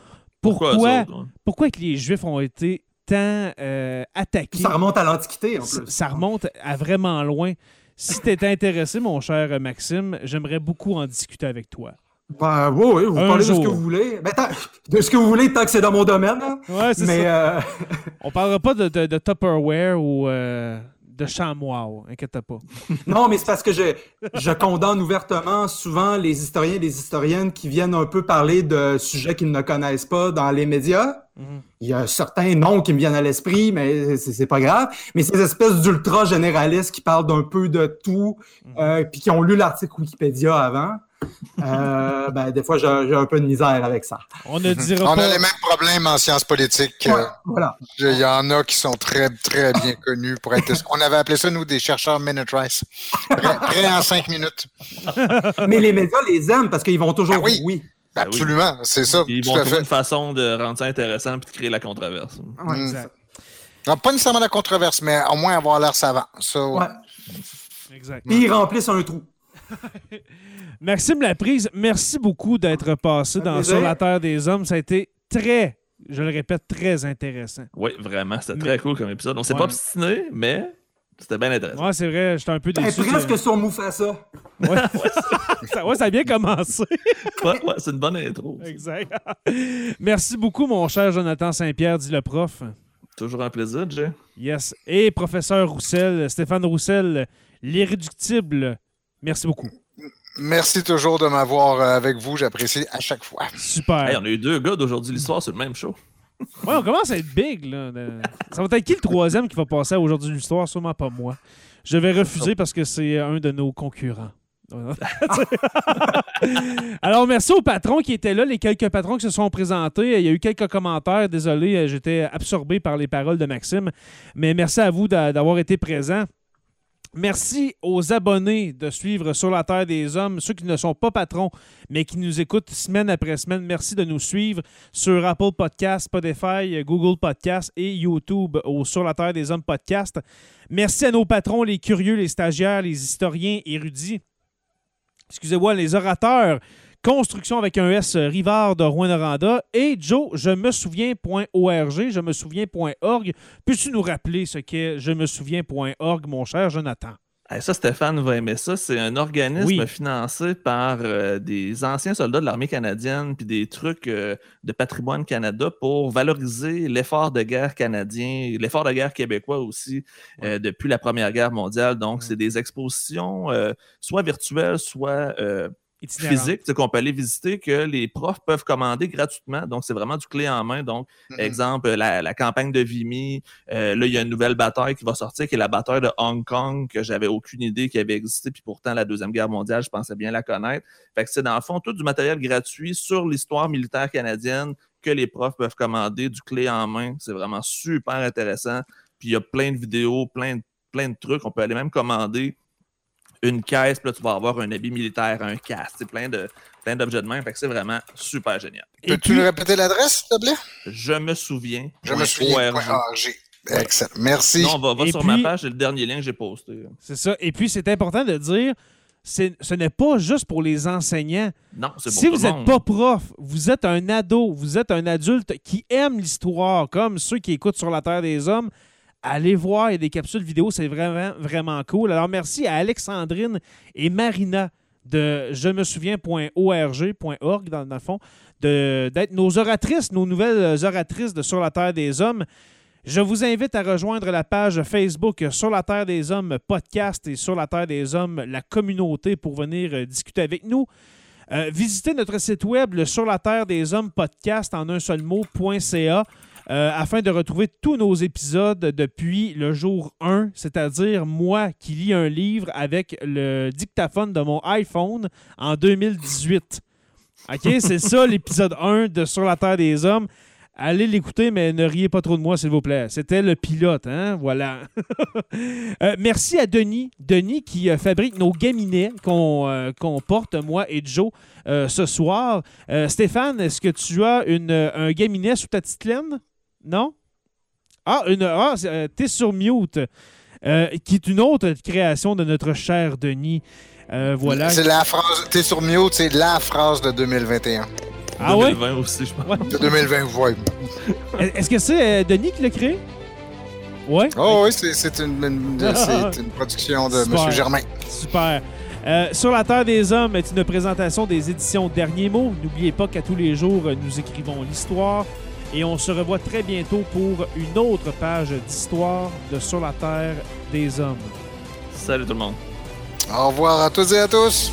Pourquoi, pourquoi, autres, ouais? que les Juifs ont été tant euh, attaqués? Ça remonte à l'Antiquité en ça remonte à vraiment loin. Si tu étais intéressé, mon cher Maxime, j'aimerais beaucoup en discuter avec toi. Ben, oui, oui, vous Un parlez de ce que vous voulez. Ben, de ce que vous voulez, tant que c'est dans mon domaine. hein. Ouais, c'est ça. euh, On parlera pas de, de, de Tupperware ou euh, de chamois, inquiète pas. [LAUGHS] non, mais c'est parce que je, je condamne ouvertement souvent les historiens et les historiennes qui viennent un peu parler de sujets qu'ils ne connaissent pas dans les médias. Mhm. Il y a certains noms qui me viennent à l'esprit, mais c'est pas grave. Mais ces espèces d'ultra généralistes qui parlent d'un peu de tout, euh, puis qui ont lu l'article Wikipédia avant, euh, ben, des fois, j'ai un peu de misère avec ça. On ne dira On pas. a les mêmes problèmes en sciences politiques. Ouais, voilà. Il y en a qui sont très, très bien connus pour être. On avait appelé ça, nous, des chercheurs minute rice. Prêt, prêt en cinq minutes. Mais les médias les aiment parce qu'ils vont toujours Ah oui. dire oui. Ben oui. Absolument, c'est ça. Ils Tout vont trouver une façon de rendre ça intéressant et de créer la controverse. Ouais. Mm. Exact. Non, pas nécessairement la controverse, mais au moins avoir l'air savant. Ouais. exact. Puis ils remplissent un trou. [LAUGHS] Maxime Laprise, merci beaucoup d'être passé dans plaisir. Sur la Terre des Hommes. Ça a été très, je le répète, très intéressant. Oui, vraiment, c'était Mais- très cool comme épisode. On s'est Ouais. pas obstiné, mais C'était bien intéressant. Ouais, c'est vrai, j'étais un peu Ben, déçu. presque que- sur Mufasa. [LAUGHS] Ouais, ça, ouais, ça a bien commencé. [LAUGHS] Ouais, ouais, c'est une bonne intro. Exact. Merci beaucoup, mon cher Jonathan Saint-Pierre, dit le prof. Toujours un plaisir, Jay. Yes. Et professeur Roussel, Stéphane Roussel, l'irréductible. Merci beaucoup. Merci toujours de m'avoir euh, avec vous. J'apprécie à chaque fois. Super. Hey, on a eu deux gars d'aujourd'hui l'histoire sur le même show. [LAUGHS] Ouais, on commence à être big, là. Ça va être qui le troisième qui va passer à aujourd'hui l'histoire? Sûrement pas moi. Je vais refuser parce que c'est un de nos concurrents. [LAUGHS] Alors, merci aux patrons qui étaient là, les quelques patrons qui se sont présentés. Il y a eu quelques commentaires. Désolé, euh, j'étais absorbé par les paroles de Maxime. Mais merci à vous d'a- d'avoir été présents. Merci aux abonnés de suivre Sur la Terre des Hommes, ceux qui ne sont pas patrons, mais qui nous écoutent semaine après semaine. Merci de nous suivre sur Apple Podcast, Spotify, Google Podcast et YouTube au Sur la Terre des Hommes podcast. Merci à nos patrons, les curieux, les stagiaires, les historiens érudits. Excusez-moi, les orateurs. Construction avec un S, euh, Rivard de Rouen-Noranda. Et Joe, je me souviens.org, je me souviens.org. Peux-tu nous rappeler ce qu'est je me souviens.org, mon cher Jonathan? Hey, ça, Stéphane va aimer ça. C'est un organisme Oui. financé par euh, des anciens soldats de l'armée canadienne puis des trucs euh, de patrimoine Canada pour valoriser l'effort de guerre canadien, l'effort de guerre québécois aussi euh, depuis la Première Guerre mondiale. Donc, c'est des expositions soit virtuelles, soit Itinérante. sais, qu'on peut aller visiter que les profs peuvent commander gratuitement. Donc, c'est vraiment du clé en main. Donc, Mhm. Exemple, la, la campagne de Vimy. euh, là, il y a une nouvelle bataille qui va sortir, qui est la bataille de Hong Kong, que j'avais aucune idée qu'il avait existé. Puis pourtant, la Deuxième Guerre mondiale, je pensais bien la connaître. Fait que c'est dans le fond tout du matériel gratuit sur l'histoire militaire canadienne que les profs peuvent commander, du clé en main. C'est vraiment super intéressant. Puis il y a plein de vidéos, plein de, plein de trucs. On peut aller même commander une caisse, puis là, tu vas avoir un habit militaire, un casque, c'est plein de plein d'objets de même. Fait que c'est vraiment super génial. Peux-tu nous répéter l'adresse, s'il te plaît? Je me souviens. Je me souviens. Excellent. Merci. Non, va, va sur puis- ma page, c'est le dernier lien que j'ai posté. C'est ça. Et puis, c'est important de dire, c'est- ce n'est pas juste pour les enseignants. Non, c'est pour Si tout vous n'êtes pas prof, vous êtes un ado, vous êtes un adulte qui aime l'histoire, comme ceux qui écoutent sur la Terre des Hommes, allez voir, il y a des capsules vidéo, c'est vraiment, vraiment cool. Alors, merci à Alexandrine et Marina de je me souviens.org.org, dans, le fond, d'être nos oratrices, nos nouvelles oratrices de Sur la Terre des Hommes. Je vous invite à rejoindre la page Facebook Sur la Terre des Hommes podcast et Sur la Terre des Hommes, la communauté, pour venir euh, discuter avec nous. Euh, visitez notre site web, le Sur la Terre des Hommes podcast en un seul mot.ca, euh, afin de retrouver tous nos épisodes depuis le jour 1, c'est-à-dire moi qui lis un livre avec le dictaphone de mon iPhone en 2018. OK, [LAUGHS] c'est ça l'épisode 1 de Sur la Terre des Hommes. Allez l'écouter, mais ne riez pas trop de moi, s'il vous plaît. C'était le pilote, hein? Voilà. [LAUGHS] Euh, merci à Denis. Denis qui euh, fabrique nos gaminets qu'on euh, porte, moi et Joe, ce soir. Stéphane, est-ce que tu as une, un gaminet sous ta petite laine? Non? Ah, une, ah c'est, euh, t'es sur mute. Euh, qui est une autre création de notre cher Denis. Euh, voilà. C'est la phrase. T'es sur mute, c'est la phrase de 2021. Ah ouais? 2020 aussi, je pense. De 2020, ouais. [LAUGHS] Est-ce que c'est euh, Denis qui l'a créé? Ouais? Oh oui, c'est c'est une, une- c'est une production de. M. Germain. Super. Euh, Sur la Terre des Hommes est une présentation des éditions Derniers mots. N'oubliez pas qu'à tous les jours, nous écrivons l'histoire. Et on se revoit très bientôt pour une autre page d'histoire de Sur la Terre des Hommes. Salut tout le monde. Au revoir à toutes et à tous.